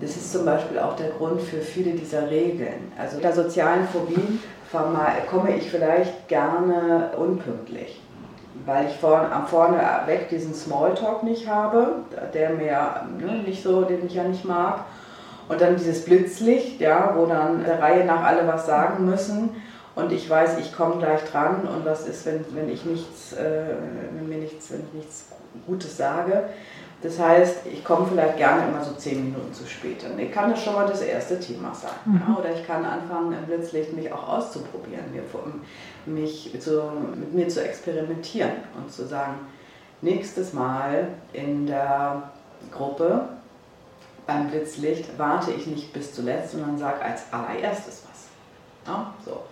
Das ist zum Beispiel auch der Grund für viele dieser Regeln. Also der sozialen Phobie komme ich vielleicht gerne unpünktlich, weil ich vorne, vorne weg diesen Smalltalk nicht habe, der mir ne, nicht so, den ich ja nicht mag. Und dann dieses Blitzlicht, ja, wo dann der Reihe nach alle was sagen müssen. Und ich weiß, ich komme gleich dran und was ist, wenn, wenn ich nichts, äh, wenn mir nichts, wenn ich nichts Gutes sage. Das heißt, ich komme vielleicht gerne immer so zehn Minuten zu spät. Und ich kann das schon mal das erste Thema sein. Mhm. Ja, oder ich kann anfangen, im Blitzlicht mich auch auszuprobieren, mich zu, mit mir zu experimentieren und zu sagen, nächstes Mal in der Gruppe beim Blitzlicht warte ich nicht bis zuletzt, sondern sage als allererstes was. Ja, so.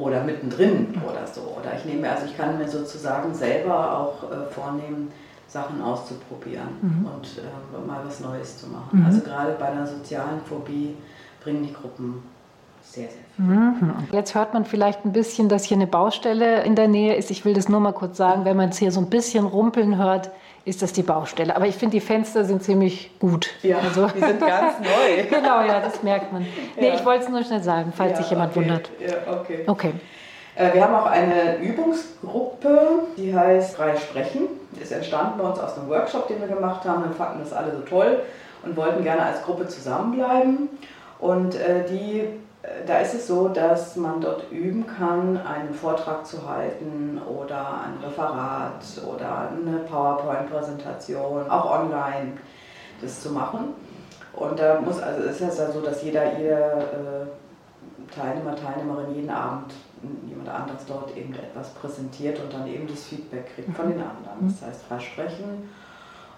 Oder mittendrin oder so. Oder ich nehme, also ich kann mir sozusagen selber auch äh, vornehmen, Sachen auszuprobieren mhm. und äh, mal was Neues zu machen. Mhm. Also gerade bei einer sozialen Phobie bringen die Gruppen sehr, sehr viel. Mhm. Jetzt hört man vielleicht ein bisschen, dass hier eine Baustelle in der Nähe ist. Ich will das nur mal kurz sagen, wenn man es hier so ein bisschen rumpeln hört, ist das die Baustelle. Aber ich finde, die Fenster sind ziemlich gut. Ja, also. die sind ganz neu. genau, ja, das merkt man. Nee, ja. ich wollte es nur schnell sagen, falls ja, sich jemand okay. wundert. Ja, okay. Okay. Äh, wir haben auch eine Übungsgruppe, die heißt Frei Sprechen. Ist entstanden bei uns aus einem Workshop, den wir gemacht haben. Wir fanden das alle so toll und wollten gerne als Gruppe zusammenbleiben. Und äh, die da ist es so, dass man dort üben kann, einen Vortrag zu halten oder ein Referat oder eine PowerPoint-Präsentation, auch online das zu machen. Und da muss, also es ist ja so, dass jeder, jeder äh, Teilnehmer, Teilnehmerin jeden Abend jemand anderes dort eben etwas präsentiert und dann eben das Feedback kriegt von den anderen. Das heißt, versprechen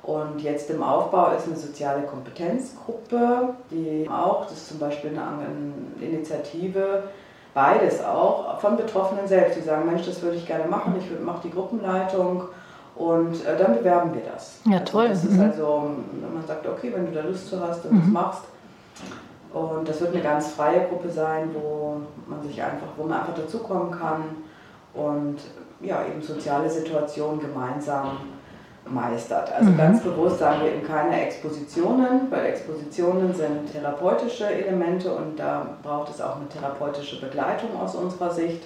und jetzt im Aufbau ist eine soziale Kompetenzgruppe, die auch, das ist zum Beispiel eine Initiative, beides auch, von Betroffenen selbst, die sagen, Mensch, das würde ich gerne machen, ich mache die Gruppenleitung und äh, dann bewerben wir das. Ja, also toll. Das ist mhm. also, wenn man sagt, okay, wenn du da Lust zu hast und mhm. das machst. Und das wird eine ganz freie Gruppe sein, wo man sich einfach, wo man einfach dazukommen kann und ja, eben soziale Situationen gemeinsam meistert. Also mhm. ganz bewusst sagen wir eben keine Expositionen, weil Expositionen sind therapeutische Elemente und da braucht es auch eine therapeutische Begleitung aus unserer Sicht,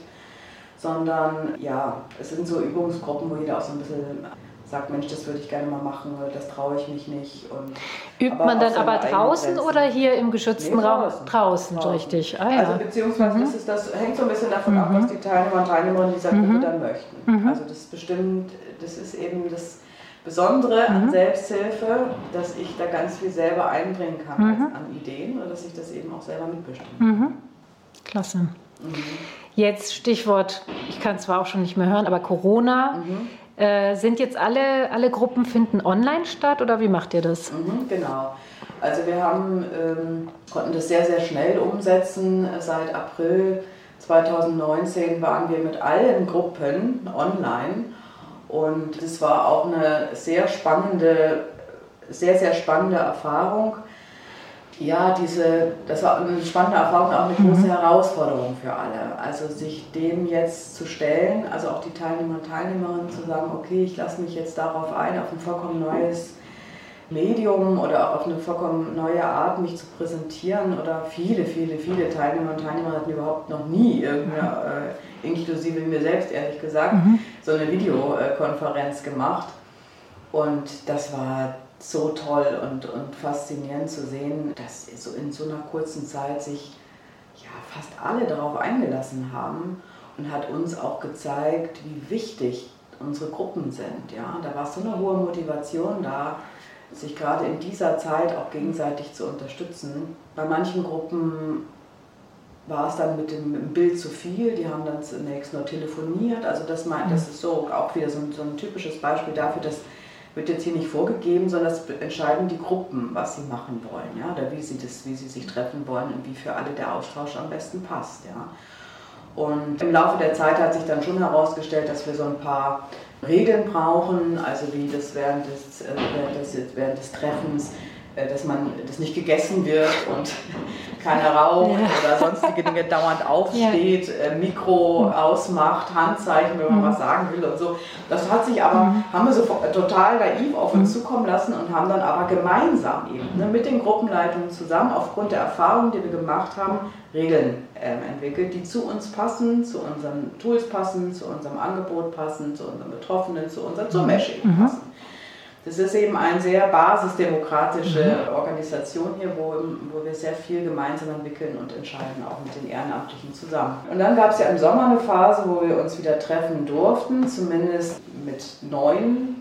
sondern ja, es sind so Übungsgruppen, wo jeder auch so ein bisschen sagt, Mensch, das würde ich gerne mal machen, das traue ich mich nicht. Und, Übt man dann aber draußen oder hier im geschützten nee, Raum? Draußen, draußen, draußen. richtig. Ah, ja. Also beziehungsweise mhm. das, das hängt so ein bisschen davon mhm. ab, was die Teilnehmer und Teilnehmerinnen dieser Gruppe mhm. dann möchten. Mhm. Also das bestimmt, das ist eben das Besondere mhm. an Selbsthilfe, dass ich da ganz viel selber einbringen kann mhm. an Ideen oder dass ich das eben auch selber mitbestimme. Mhm. Klasse. Mhm. Jetzt Stichwort, ich kann zwar auch schon nicht mehr hören, aber Corona. Mhm. Äh, sind jetzt alle, alle Gruppen finden online statt oder wie macht ihr das? Mhm, genau. Also wir haben, ähm, konnten das sehr, sehr schnell umsetzen. Seit April 2019 waren wir mit allen Gruppen online und es war auch eine sehr spannende, sehr, sehr spannende Erfahrung. Ja, diese, das war eine spannende Erfahrung, auch eine große mhm. Herausforderung für alle. Also sich dem jetzt zu stellen, also auch die Teilnehmer und Teilnehmerinnen zu sagen, okay, ich lasse mich jetzt darauf ein, auf ein vollkommen neues Medium oder auch auf eine vollkommen neue Art, mich zu präsentieren. Oder viele, viele, viele Teilnehmer und Teilnehmer hatten überhaupt noch nie irgendeine äh, inklusive mir selbst ehrlich gesagt, mhm. so eine Videokonferenz gemacht. Und das war so toll und, und faszinierend zu sehen, dass so in so einer kurzen Zeit sich ja, fast alle darauf eingelassen haben und hat uns auch gezeigt, wie wichtig unsere Gruppen sind. Ja? Da war so eine hohe Motivation da, sich gerade in dieser Zeit auch gegenseitig zu unterstützen. Bei manchen Gruppen war es dann mit dem Bild zu viel. Die haben dann zunächst nur telefoniert. Also das, meint, das ist so auch wieder so ein, so ein typisches Beispiel dafür, dass wird jetzt hier nicht vorgegeben, sondern es entscheiden die Gruppen, was sie machen wollen, ja, oder wie sie, das, wie sie sich treffen wollen und wie für alle der Austausch am besten passt. Ja. Und im Laufe der Zeit hat sich dann schon herausgestellt, dass wir so ein paar Regeln brauchen, also wie das während des, äh, während des, während des Treffens dass man das nicht gegessen wird und keiner raucht ja. oder sonstige Dinge dauernd aufsteht, ja. Äh, Mikro ausmacht, Handzeichen, wenn man mhm. was sagen will und so. Das hat sich aber, mhm. haben wir so total naiv auf uns mhm. zukommen lassen und haben dann aber gemeinsam eben ne, mit den Gruppenleitungen zusammen aufgrund der Erfahrungen, die wir gemacht haben, Regeln äh, entwickelt, die zu uns passen, zu unseren Tools passen, zu unserem Angebot passen, zu unseren Betroffenen, zu unserem, mhm. Meshing mhm. passen. Das ist eben eine sehr basisdemokratische mhm. Organisation hier, wo, wo wir sehr viel gemeinsam entwickeln und entscheiden, auch mit den Ehrenamtlichen zusammen. Und dann gab es ja im Sommer eine Phase, wo wir uns wieder treffen durften, zumindest mit neun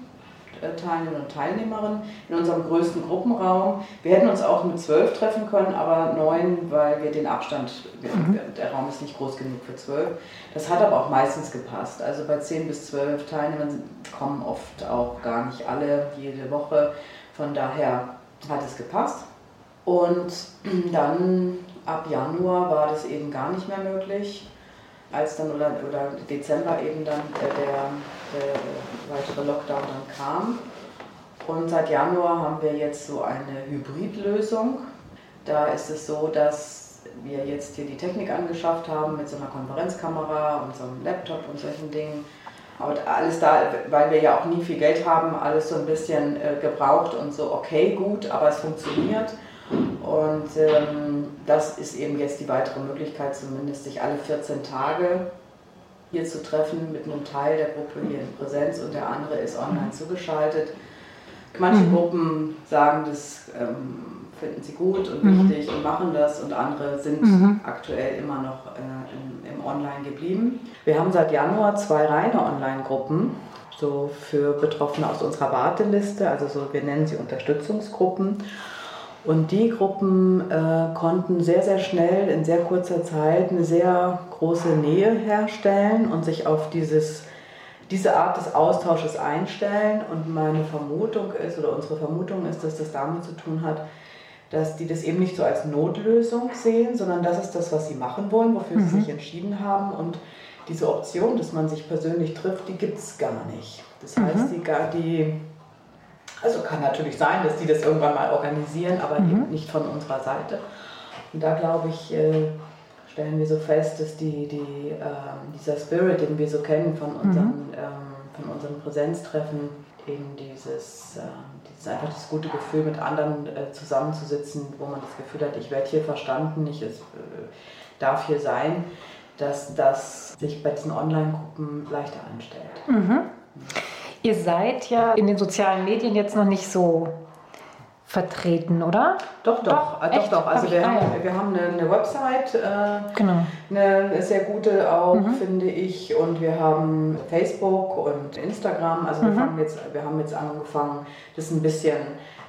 äh, Teilnehmer und Teilnehmerinnen in unserem größten Gruppenraum. Wir hätten uns auch mit zwölf treffen können, aber neun, weil wir den Abstand, mhm. der Raum ist nicht groß genug für zwölf. Das hat aber auch meistens gepasst. Also bei zehn bis zwölf Teilnehmern kommen oft auch gar nicht alle jede Woche. Von daher hat es gepasst. Und dann ab Januar war das eben gar nicht mehr möglich als dann oder, oder Dezember eben dann äh, der, der weitere Lockdown dann kam. Und seit Januar haben wir jetzt so eine Hybridlösung. Da ist es so, dass wir jetzt hier die Technik angeschafft haben mit so einer Konferenzkamera und so einem Laptop und solchen Dingen. Aber alles da, weil wir ja auch nie viel Geld haben, alles so ein bisschen äh, gebraucht und so, okay, gut, aber es funktioniert. Und ähm, das ist eben jetzt die weitere Möglichkeit, zumindest sich alle 14 Tage hier zu treffen mit einem Teil der Gruppe hier in Präsenz und der andere ist online mhm. zugeschaltet. Manche mhm. Gruppen sagen, das ähm, finden sie gut und mhm. wichtig und machen das und andere sind mhm. aktuell immer noch äh, im, im Online geblieben. Wir haben seit Januar zwei reine Online-Gruppen so für Betroffene aus unserer Warteliste, also so, wir nennen sie Unterstützungsgruppen. Und die Gruppen äh, konnten sehr, sehr schnell in sehr kurzer Zeit eine sehr große Nähe herstellen und sich auf dieses, diese Art des Austausches einstellen. Und meine Vermutung ist, oder unsere Vermutung ist, dass das damit zu tun hat, dass die das eben nicht so als Notlösung sehen, sondern das ist das, was sie machen wollen, wofür mhm. sie sich entschieden haben. Und diese Option, dass man sich persönlich trifft, die gibt es gar nicht. Das mhm. heißt, die, die also kann natürlich sein, dass die das irgendwann mal organisieren, aber mhm. nicht von unserer Seite. Und da glaube ich, äh, stellen wir so fest, dass die, die, äh, dieser Spirit, den wir so kennen von unseren, mhm. ähm, von unseren Präsenztreffen, eben dieses, äh, dieses einfach das gute Gefühl, mit anderen äh, zusammenzusitzen, wo man das Gefühl hat, ich werde hier verstanden, ich es, äh, darf hier sein, dass das sich bei diesen Online-Gruppen leichter anstellt. Mhm. Ihr seid ja in den sozialen Medien jetzt noch nicht so vertreten, oder? Doch, doch, doch, äh, doch. doch. Also wir, haben, wir haben eine, eine Website, äh, genau. eine sehr gute auch, mhm. finde ich, und wir haben Facebook und Instagram. Also mhm. wir, jetzt, wir haben jetzt angefangen, das ein bisschen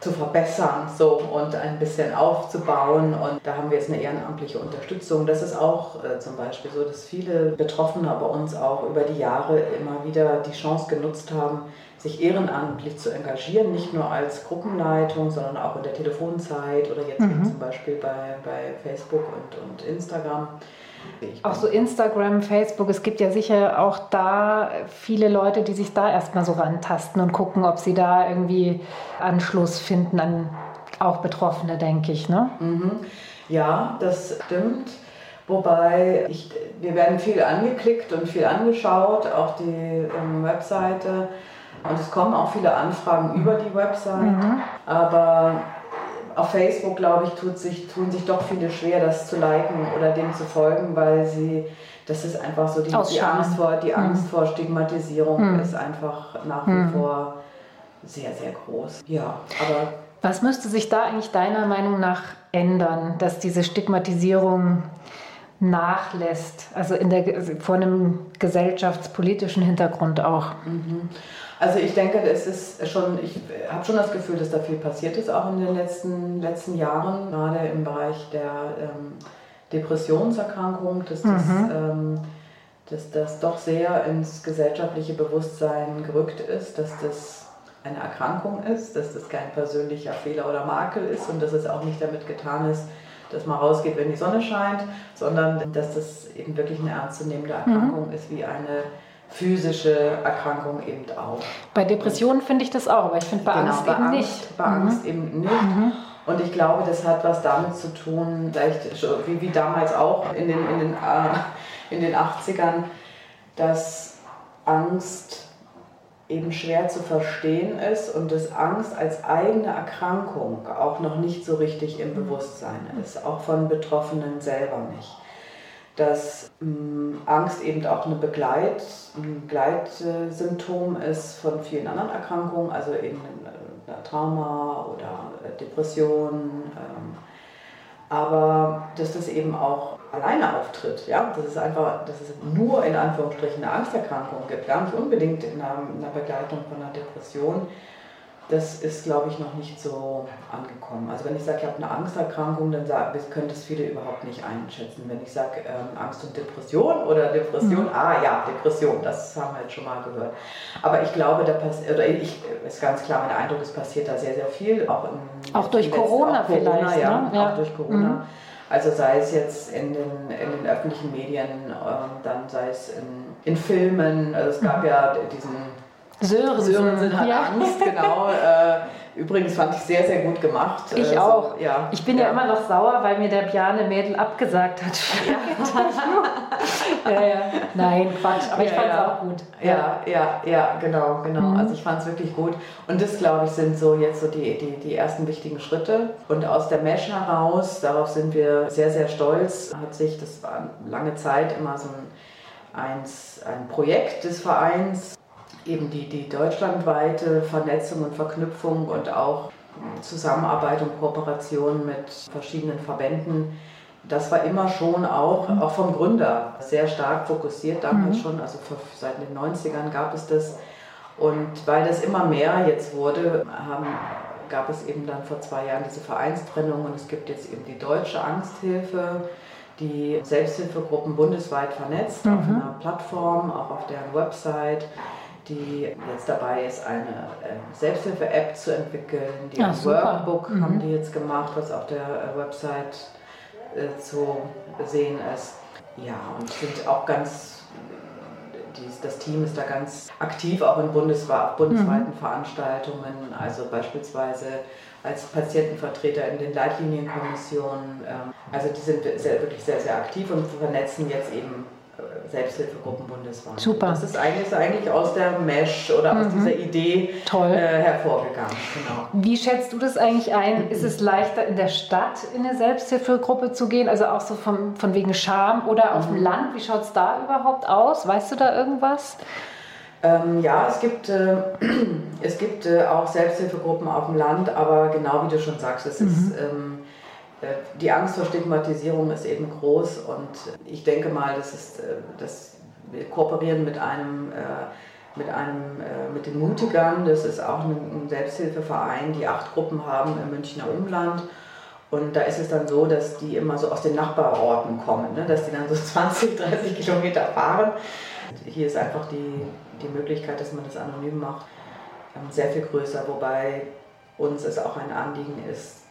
zu verbessern so, und ein bisschen aufzubauen. Und da haben wir jetzt eine ehrenamtliche Unterstützung. Das ist auch äh, zum Beispiel so, dass viele Betroffene bei uns auch über die Jahre immer wieder die Chance genutzt haben, sich ehrenamtlich zu engagieren, nicht nur als Gruppenleitung, sondern auch in der Telefonzeit oder jetzt mhm. zum Beispiel bei, bei Facebook und, und Instagram. Auch so Instagram, Facebook, es gibt ja sicher auch da viele Leute, die sich da erstmal so rantasten und gucken, ob sie da irgendwie Anschluss finden an auch Betroffene, denke ich. Ne? Mhm. Ja, das stimmt. Wobei ich, wir werden viel angeklickt und viel angeschaut, auch die ähm, Webseite. Und es kommen auch viele Anfragen über die Website. Mhm. Aber auf Facebook, glaube ich, tut sich, tun sich doch viele schwer, das zu liken oder dem zu folgen, weil sie, das ist einfach so, die, die Angst, vor, die mhm. Angst vor Stigmatisierung mhm. ist einfach nach wie mhm. vor sehr, sehr groß. Ja, aber. Was müsste sich da eigentlich deiner Meinung nach ändern, dass diese Stigmatisierung nachlässt, also in der, vor einem gesellschaftspolitischen Hintergrund auch? Mhm. Also ich denke, es ist schon, ich habe schon das Gefühl, dass da viel passiert ist, auch in den letzten, letzten Jahren, gerade im Bereich der ähm, Depressionserkrankung, dass das, mhm. ähm, dass das doch sehr ins gesellschaftliche Bewusstsein gerückt ist, dass das eine Erkrankung ist, dass das kein persönlicher Fehler oder Makel ist und dass es auch nicht damit getan ist, dass man rausgeht, wenn die Sonne scheint, sondern dass das eben wirklich eine ernstzunehmende Erkrankung mhm. ist, wie eine physische Erkrankung eben auch. Bei Depressionen finde ich das auch, aber ich finde bei genau, Angst bei eben Angst, nicht. Bei mhm. Angst eben nicht. Mhm. Und ich glaube, das hat was damit zu tun, vielleicht wie, wie damals auch in den, in, den, äh, in den 80ern, dass Angst eben schwer zu verstehen ist und dass Angst als eigene Erkrankung auch noch nicht so richtig im Bewusstsein ist, auch von Betroffenen selber nicht dass ähm, Angst eben auch eine Begleit, ein Begleitsymptom ist von vielen anderen Erkrankungen, also eben Trauma oder äh, Depression. Ähm, aber dass das eben auch alleine auftritt, ja, dass es einfach, dass es nur in Anführungsstrichen eine Angsterkrankung gibt, gar nicht unbedingt in einer Begleitung von einer Depression, das ist, glaube ich, noch nicht so angekommen. Also wenn ich sage, ich habe eine Angsterkrankung, dann können das viele überhaupt nicht einschätzen. Wenn ich sage ähm, Angst und Depression oder Depression, mhm. ah ja, Depression, das haben wir jetzt schon mal gehört. Aber ich glaube, da passiert, oder ich, ist ganz klar, mein Eindruck, es passiert da sehr, sehr viel. Auch, im, auch durch Corona, auch Corona vielleicht. Ja, ne? ja, auch durch Corona. Mhm. Also sei es jetzt in den, in den öffentlichen Medien, ähm, dann sei es in, in Filmen. Also es gab mhm. ja diesen Sören. Sörensen hat ja. Angst, genau. Äh, übrigens fand ich sehr, sehr gut gemacht. Ich äh, auch. So, ja. Ich bin ja. ja. immer noch sauer, weil mir der Bjane Mädel abgesagt hat. Ja. ja, ja. Nein, Quatsch, aber ich fand es auch gut. Ja, ja, ja, genau, genau. Mhm. Also ich fand es wirklich gut. Und das, glaube ich, sind so jetzt so die, die, die ersten wichtigen Schritte. Und aus der Mesh heraus, darauf sind wir sehr, sehr stolz, hat sich, das war lange Zeit immer so ein, eins, ein Projekt des Vereins, eben die, die deutschlandweite Vernetzung und Verknüpfung und auch Zusammenarbeit und Kooperation mit verschiedenen Verbänden. Das war immer schon auch, auch vom Gründer sehr stark fokussiert, damals mhm. schon, also seit den 90ern gab es das. Und weil das immer mehr jetzt wurde, haben, gab es eben dann vor zwei Jahren diese Vereinstrennung und es gibt jetzt eben die Deutsche Angsthilfe, die Selbsthilfegruppen bundesweit vernetzt mhm. auf einer Plattform, auch auf deren Website die jetzt dabei ist, eine äh, Selbsthilfe-App zu entwickeln. Die Ach, Workbook mhm. haben die jetzt gemacht, was auf der äh, Website äh, zu sehen ist. Ja, und sind auch ganz, das Team ist da ganz aktiv, auch in bundeswe bundesweiten mhm. Veranstaltungen, also beispielsweise als Patientenvertreter in den Leitlinienkommissionen. Ähm, also die sind sehr, wirklich sehr, sehr aktiv und vernetzen jetzt eben Selbsthilfegruppen bundesweit. Super. Das ist eigentlich, eigentlich aus der Mesh oder aus mhm. dieser Idee Toll. Äh, hervorgegangen. Genau. Wie schätzt du das eigentlich ein? Ist es leichter in der Stadt in eine Selbsthilfegruppe zu gehen, also auch so vom, von wegen Scham oder auf mhm. dem Land? Wie schaut es da überhaupt aus? Weißt du da irgendwas? Ähm, ja, es gibt, äh, es gibt äh, auch Selbsthilfegruppen auf dem Land, aber genau wie du schon sagst, es mhm. ist ähm, äh, die Angst vor Stigmatisierung ist eben groß und ich denke mal, das ist, äh, dass wir kooperieren mit einem, äh, mit einem, mit den Mutigern, das ist auch ein Selbsthilfeverein, die acht Gruppen haben im Münchner Umland. Und da ist es dann so, dass die immer so aus den Nachbarorten kommen, ne? dass die dann so 20, 30 Kilometer fahren. Hier ist einfach die, die Möglichkeit, dass man das anonym macht, ähm, sehr viel größer, wobei uns es auch ein Anliegen ist,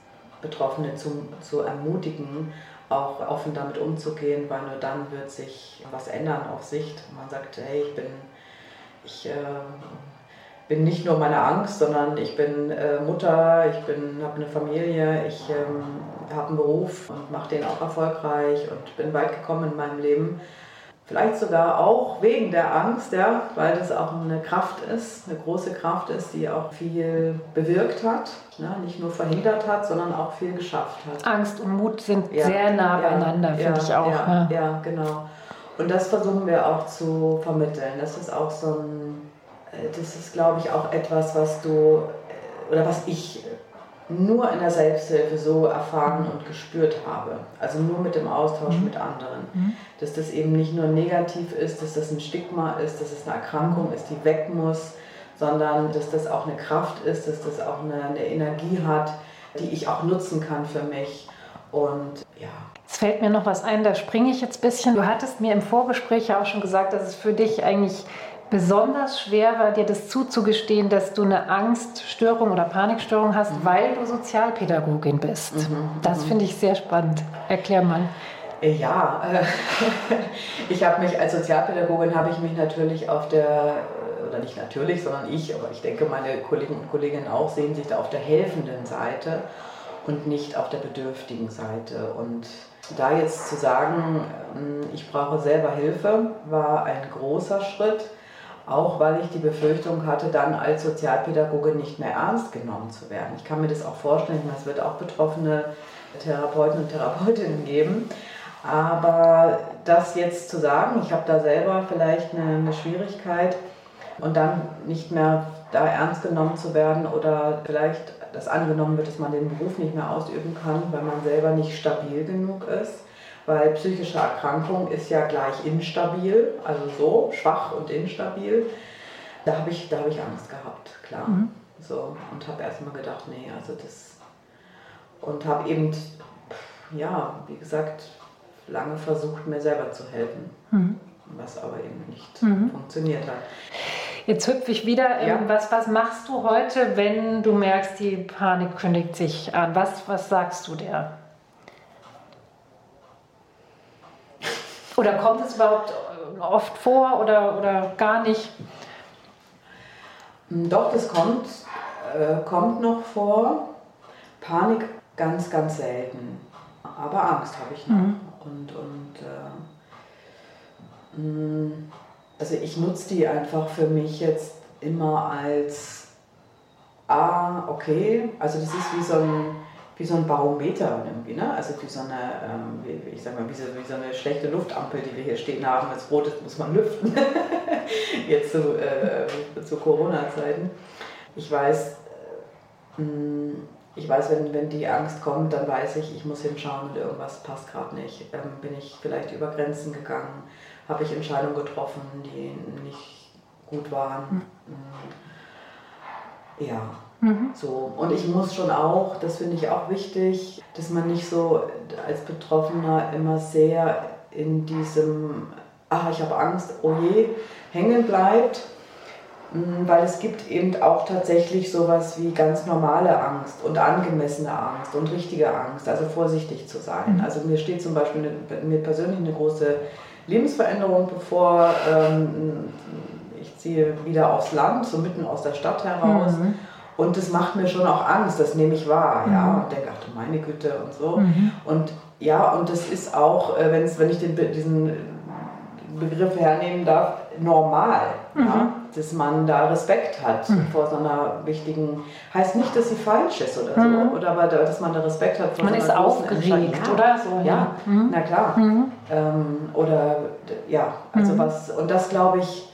Betroffene zu, zu ermutigen, auch offen damit umzugehen, weil nur dann wird sich was ändern auf Sicht. Man sagt, hey, ich bin, ich äh, bin nicht nur meine Angst, sondern ich bin äh, Mutter, ich habe eine Familie, ich ähm, habe einen Beruf und mache den auch erfolgreich und bin weit gekommen in meinem Leben. Vielleicht sogar auch wegen der Angst, ja, weil das auch eine Kraft ist, eine große Kraft ist, die auch viel bewirkt hat, ne? nicht nur verhindert hat, sondern auch viel geschafft hat. Angst und Mut sind ja, sehr nah beieinander, ja, finde ich auch. Ja, ja, genau. Und das versuchen wir auch zu vermitteln. Das ist auch so ein, äh, das ist, glaube ich, auch etwas, was du, äh, oder was ich nur in der Selbsthilfe so erfahren und gespürt habe. Also nur mit dem Austausch mhm. mit anderen. Mhm. Dass das eben nicht nur negativ ist, dass das ein Stigma ist, dass es eine Erkrankung ist, die weg muss, sondern dass das auch eine Kraft ist, dass das auch eine, eine Energie hat, die ich auch nutzen kann für mich. Und ja. Es fällt mir noch was ein, da springe ich jetzt ein bisschen. Du hattest mir im Vorgespräch ja auch schon gesagt, dass es für dich eigentlich besonders schwer war, dir das zuzugestehen, dass du eine Angststörung oder Panikstörung hast, mhm. weil du Sozialpädagogin bist. Mhm. mhm das mhm. finde ich sehr spannend. Erklär mal. Äh, ja, äh, ich habe mich als Sozialpädagogin habe ich mich natürlich auf der äh, oder nicht natürlich, sondern ich, aber ich denke meine Kollegen und Kolleginnen auch sehen sich da auf der helfenden Seite und nicht auf der bedürftigen Seite und da jetzt zu sagen, ähm, ich brauche selber Hilfe, war ein großer Schritt auch weil ich die Befürchtung hatte, dann als Sozialpädagoge nicht mehr ernst genommen zu werden. Ich kann mir das auch vorstellen, es wird auch betroffene Therapeuten und Therapeutinnen geben. Aber das jetzt zu sagen, ich habe da selber vielleicht eine, eine Schwierigkeit, und dann nicht mehr da ernst genommen zu werden oder vielleicht das angenommen wird, dass man den Beruf nicht mehr ausüben kann, weil man selber nicht stabil genug ist. Weil psychische Erkrankung ist ja gleich instabil, also so schwach und instabil. Da habe ich, hab ich Angst gehabt, klar. Mhm. So, und habe erstmal gedacht, nee, also das. Und habe eben, ja, wie gesagt, lange versucht, mir selber zu helfen. Mhm. Was aber eben nicht mhm. funktioniert hat. Jetzt hüpfe ich wieder. Ja. Was, was machst du heute, wenn du merkst, die Panik kündigt sich an? Was, was sagst du der? Oder kommt es überhaupt oft vor oder, oder gar nicht? Doch, das kommt, äh, kommt noch vor. Panik ganz, ganz selten. Aber Angst habe ich noch. Mhm. Und, und äh, mh, also ich nutze die einfach für mich jetzt immer als, ah, okay, also das ist wie so ein, wie so ein Barometer irgendwie, ne? Also wie so eine, ähm, wie, ich sag mal, wie so, wie so eine schlechte Luftampel, die wir hier stehen haben. Wenn es rot ist, muss man lüften. Jetzt zu, äh, zu Corona-Zeiten. Ich weiß, äh, ich weiß, wenn, wenn die Angst kommt, dann weiß ich, ich muss hinschauen und irgendwas passt gerade nicht. Ähm, bin ich vielleicht über Grenzen gegangen? habe ich Entscheidungen getroffen, die nicht gut waren. Mhm. Ja, mhm. so. Und ich muss schon auch, das finde ich auch wichtig, dass man nicht so als Betroffener immer sehr in diesem, ach, ich habe Angst, oh je, hängen bleibt. Mm, weil es gibt eben auch tatsächlich sowas wie ganz normale Angst und angemessene Angst und richtige Angst, also vorsichtig zu sein. Mhm. Also mir steht zum Beispiel eine, mir persönlich eine große Lebensveränderung, bevor ähm, ich ziehe wieder aufs Land, so mitten aus der Stadt heraus. Mhm. Und das macht mir schon auch Angst, das nehme ich wahr, mhm. ja, und denke, ach du meine Güte und so. Mhm. Und ja, und das ist auch, äh, wenn ich den, diesen Begriff hernehmen darf, normal. Ja? Mhm. Dass man da Respekt hat mhm. vor so einer wichtigen, heißt nicht, dass sie falsch ist oder so, mhm. oder aber dass man da Respekt hat vor man so einer ist aufgeregt, oder? So, ja, ja. Mhm. na klar. Ähm, oder ja, also was, und das glaube ich,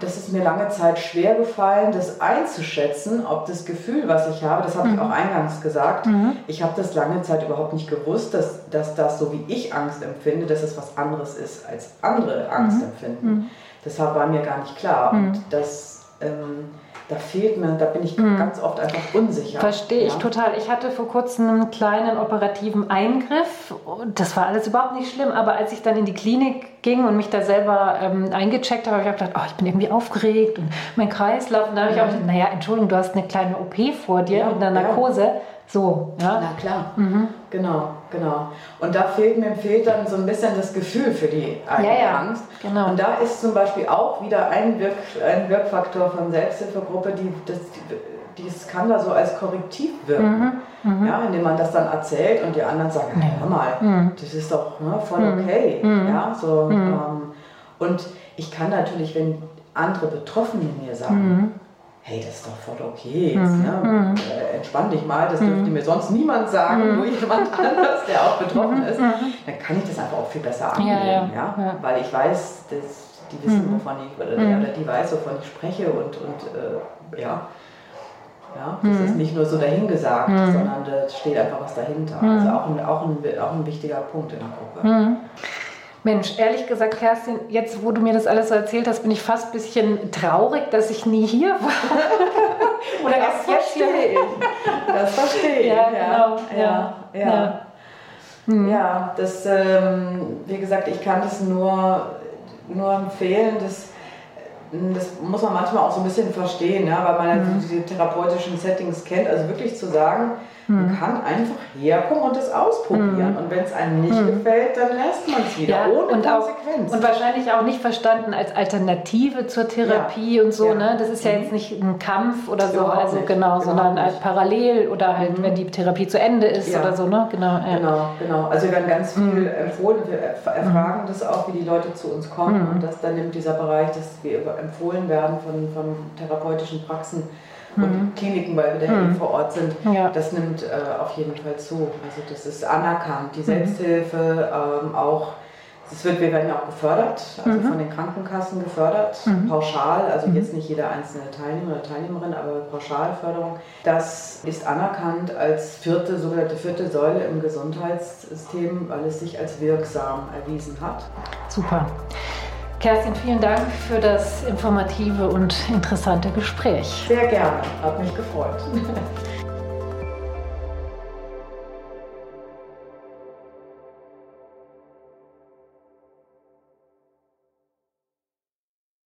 das ist mir lange Zeit schwer gefallen, das einzuschätzen, ob das Gefühl, was ich habe, das habe mhm. ich auch eingangs gesagt, mhm. ich habe das lange Zeit überhaupt nicht gewusst, dass, dass das, so wie ich Angst empfinde, dass es was anderes ist, als andere Angst mhm. empfinden. Mhm. Das war mir gar nicht klar. Und mhm. das ähm, da fehlt mir, da bin ich mhm. ganz oft einfach unsicher. Verstehe ja. ich total. Ich hatte vor kurzem einen kleinen operativen Eingriff. Das war alles überhaupt nicht schlimm, aber als ich dann in die Klinik ging und mich da selber ähm, eingecheckt habe, habe ich auch gedacht, oh, ich bin irgendwie aufgeregt und mein Kreislauf. Und da habe ich auch gedacht, naja, Entschuldigung, du hast eine kleine OP vor dir ja, mit einer Narkose. Ja. So, ja. Na klar. Mhm. Genau, genau. Und da fehlt mir fehlt dann so ein bisschen das Gefühl für die eigene ja, ja. Angst. Genau. Und da ist zum Beispiel auch wieder ein, Wirk, ein Wirkfaktor von Selbsthilfegruppe, die, das, die, das kann da so als Korrektiv wirken. Mhm. Mhm. Ja, indem man das dann erzählt und die anderen sagen, ja. hör mal, mhm. das ist doch ne, voll mhm. okay. Mhm. Ja, so, ähm, und ich kann natürlich, wenn andere Betroffene mir sagen, hey, das ist doch voll okay, mhm. ne? mhm. Äh, entspann dich mal, das dürfte mhm. mir sonst niemand sagen, mhm. nur jemand anders, der auch betroffen ist, mhm. dann kann ich das einfach auch viel besser angehen, ja, ja. ja? weil ich weiß, dass die wissen, wovon ich, oder, der, oder die weiß, wovon ich spreche und, und äh, ja. Ja, das ist nicht nur so dahingesagt, sondern da steht einfach was dahinter. Also auch ein, auch, ein, auch ein wichtiger Punkt in der Gruppe. Mensch, ehrlich gesagt, Kerstin, jetzt wo du mir das alles so erzählt hast, bin ich fast ein bisschen traurig, dass ich nie hier war. Oder das verstehe ich. Das verstehe ich. Ja, genau. Ja, ja. ja. Hm. ja das, ähm, wie gesagt, ich kann das nur, nur empfehlen. Das, das muss man manchmal auch so ein bisschen verstehen, ja, weil man mhm. diese therapeutischen Settings kennt. Also wirklich zu sagen, man hm. kann einfach herkommen und es ausprobieren. Hm. Und wenn es einem nicht hm. gefällt, dann lässt man es wieder, ja, ohne und Konsequenz. Auch, und wahrscheinlich auch nicht verstanden als Alternative zur Therapie ja. und so. Ja. Ne? Das ist ja mhm. jetzt nicht ein Kampf oder so, Überhaupt also nicht. genau, sondern nicht. als parallel oder halt, mhm. wenn die Therapie zu Ende ist oder so. Ne? Genau, genau, genau. Also wir werden ganz viel mhm. empfohlen. Wir erfragen das auch, wie die Leute zu uns kommen. Und das dann nimmt dieser Bereich, dass wir empfohlen werden von, von therapeutischen Praxen und mhm. Kliniken, weil wir da mhm. vor Ort sind, ja. das nimmt äh, auf jeden Fall zu. Also das ist anerkannt. Die mhm. Selbsthilfe, ähm, auch Es wird, wir werden ja auch gefördert, also mhm. von den Krankenkassen gefördert, mhm. pauschal, also mhm. jetzt nicht jeder einzelne Teilnehmer oder Teilnehmerin, aber Pauschalförderung. Das ist anerkannt als vierte, sogenannte vierte Säule im Gesundheitssystem, weil es sich als wirksam erwiesen hat. Super. Kerstin, vielen Dank für das informative und interessante Gespräch. Sehr gerne, hat mich gefreut.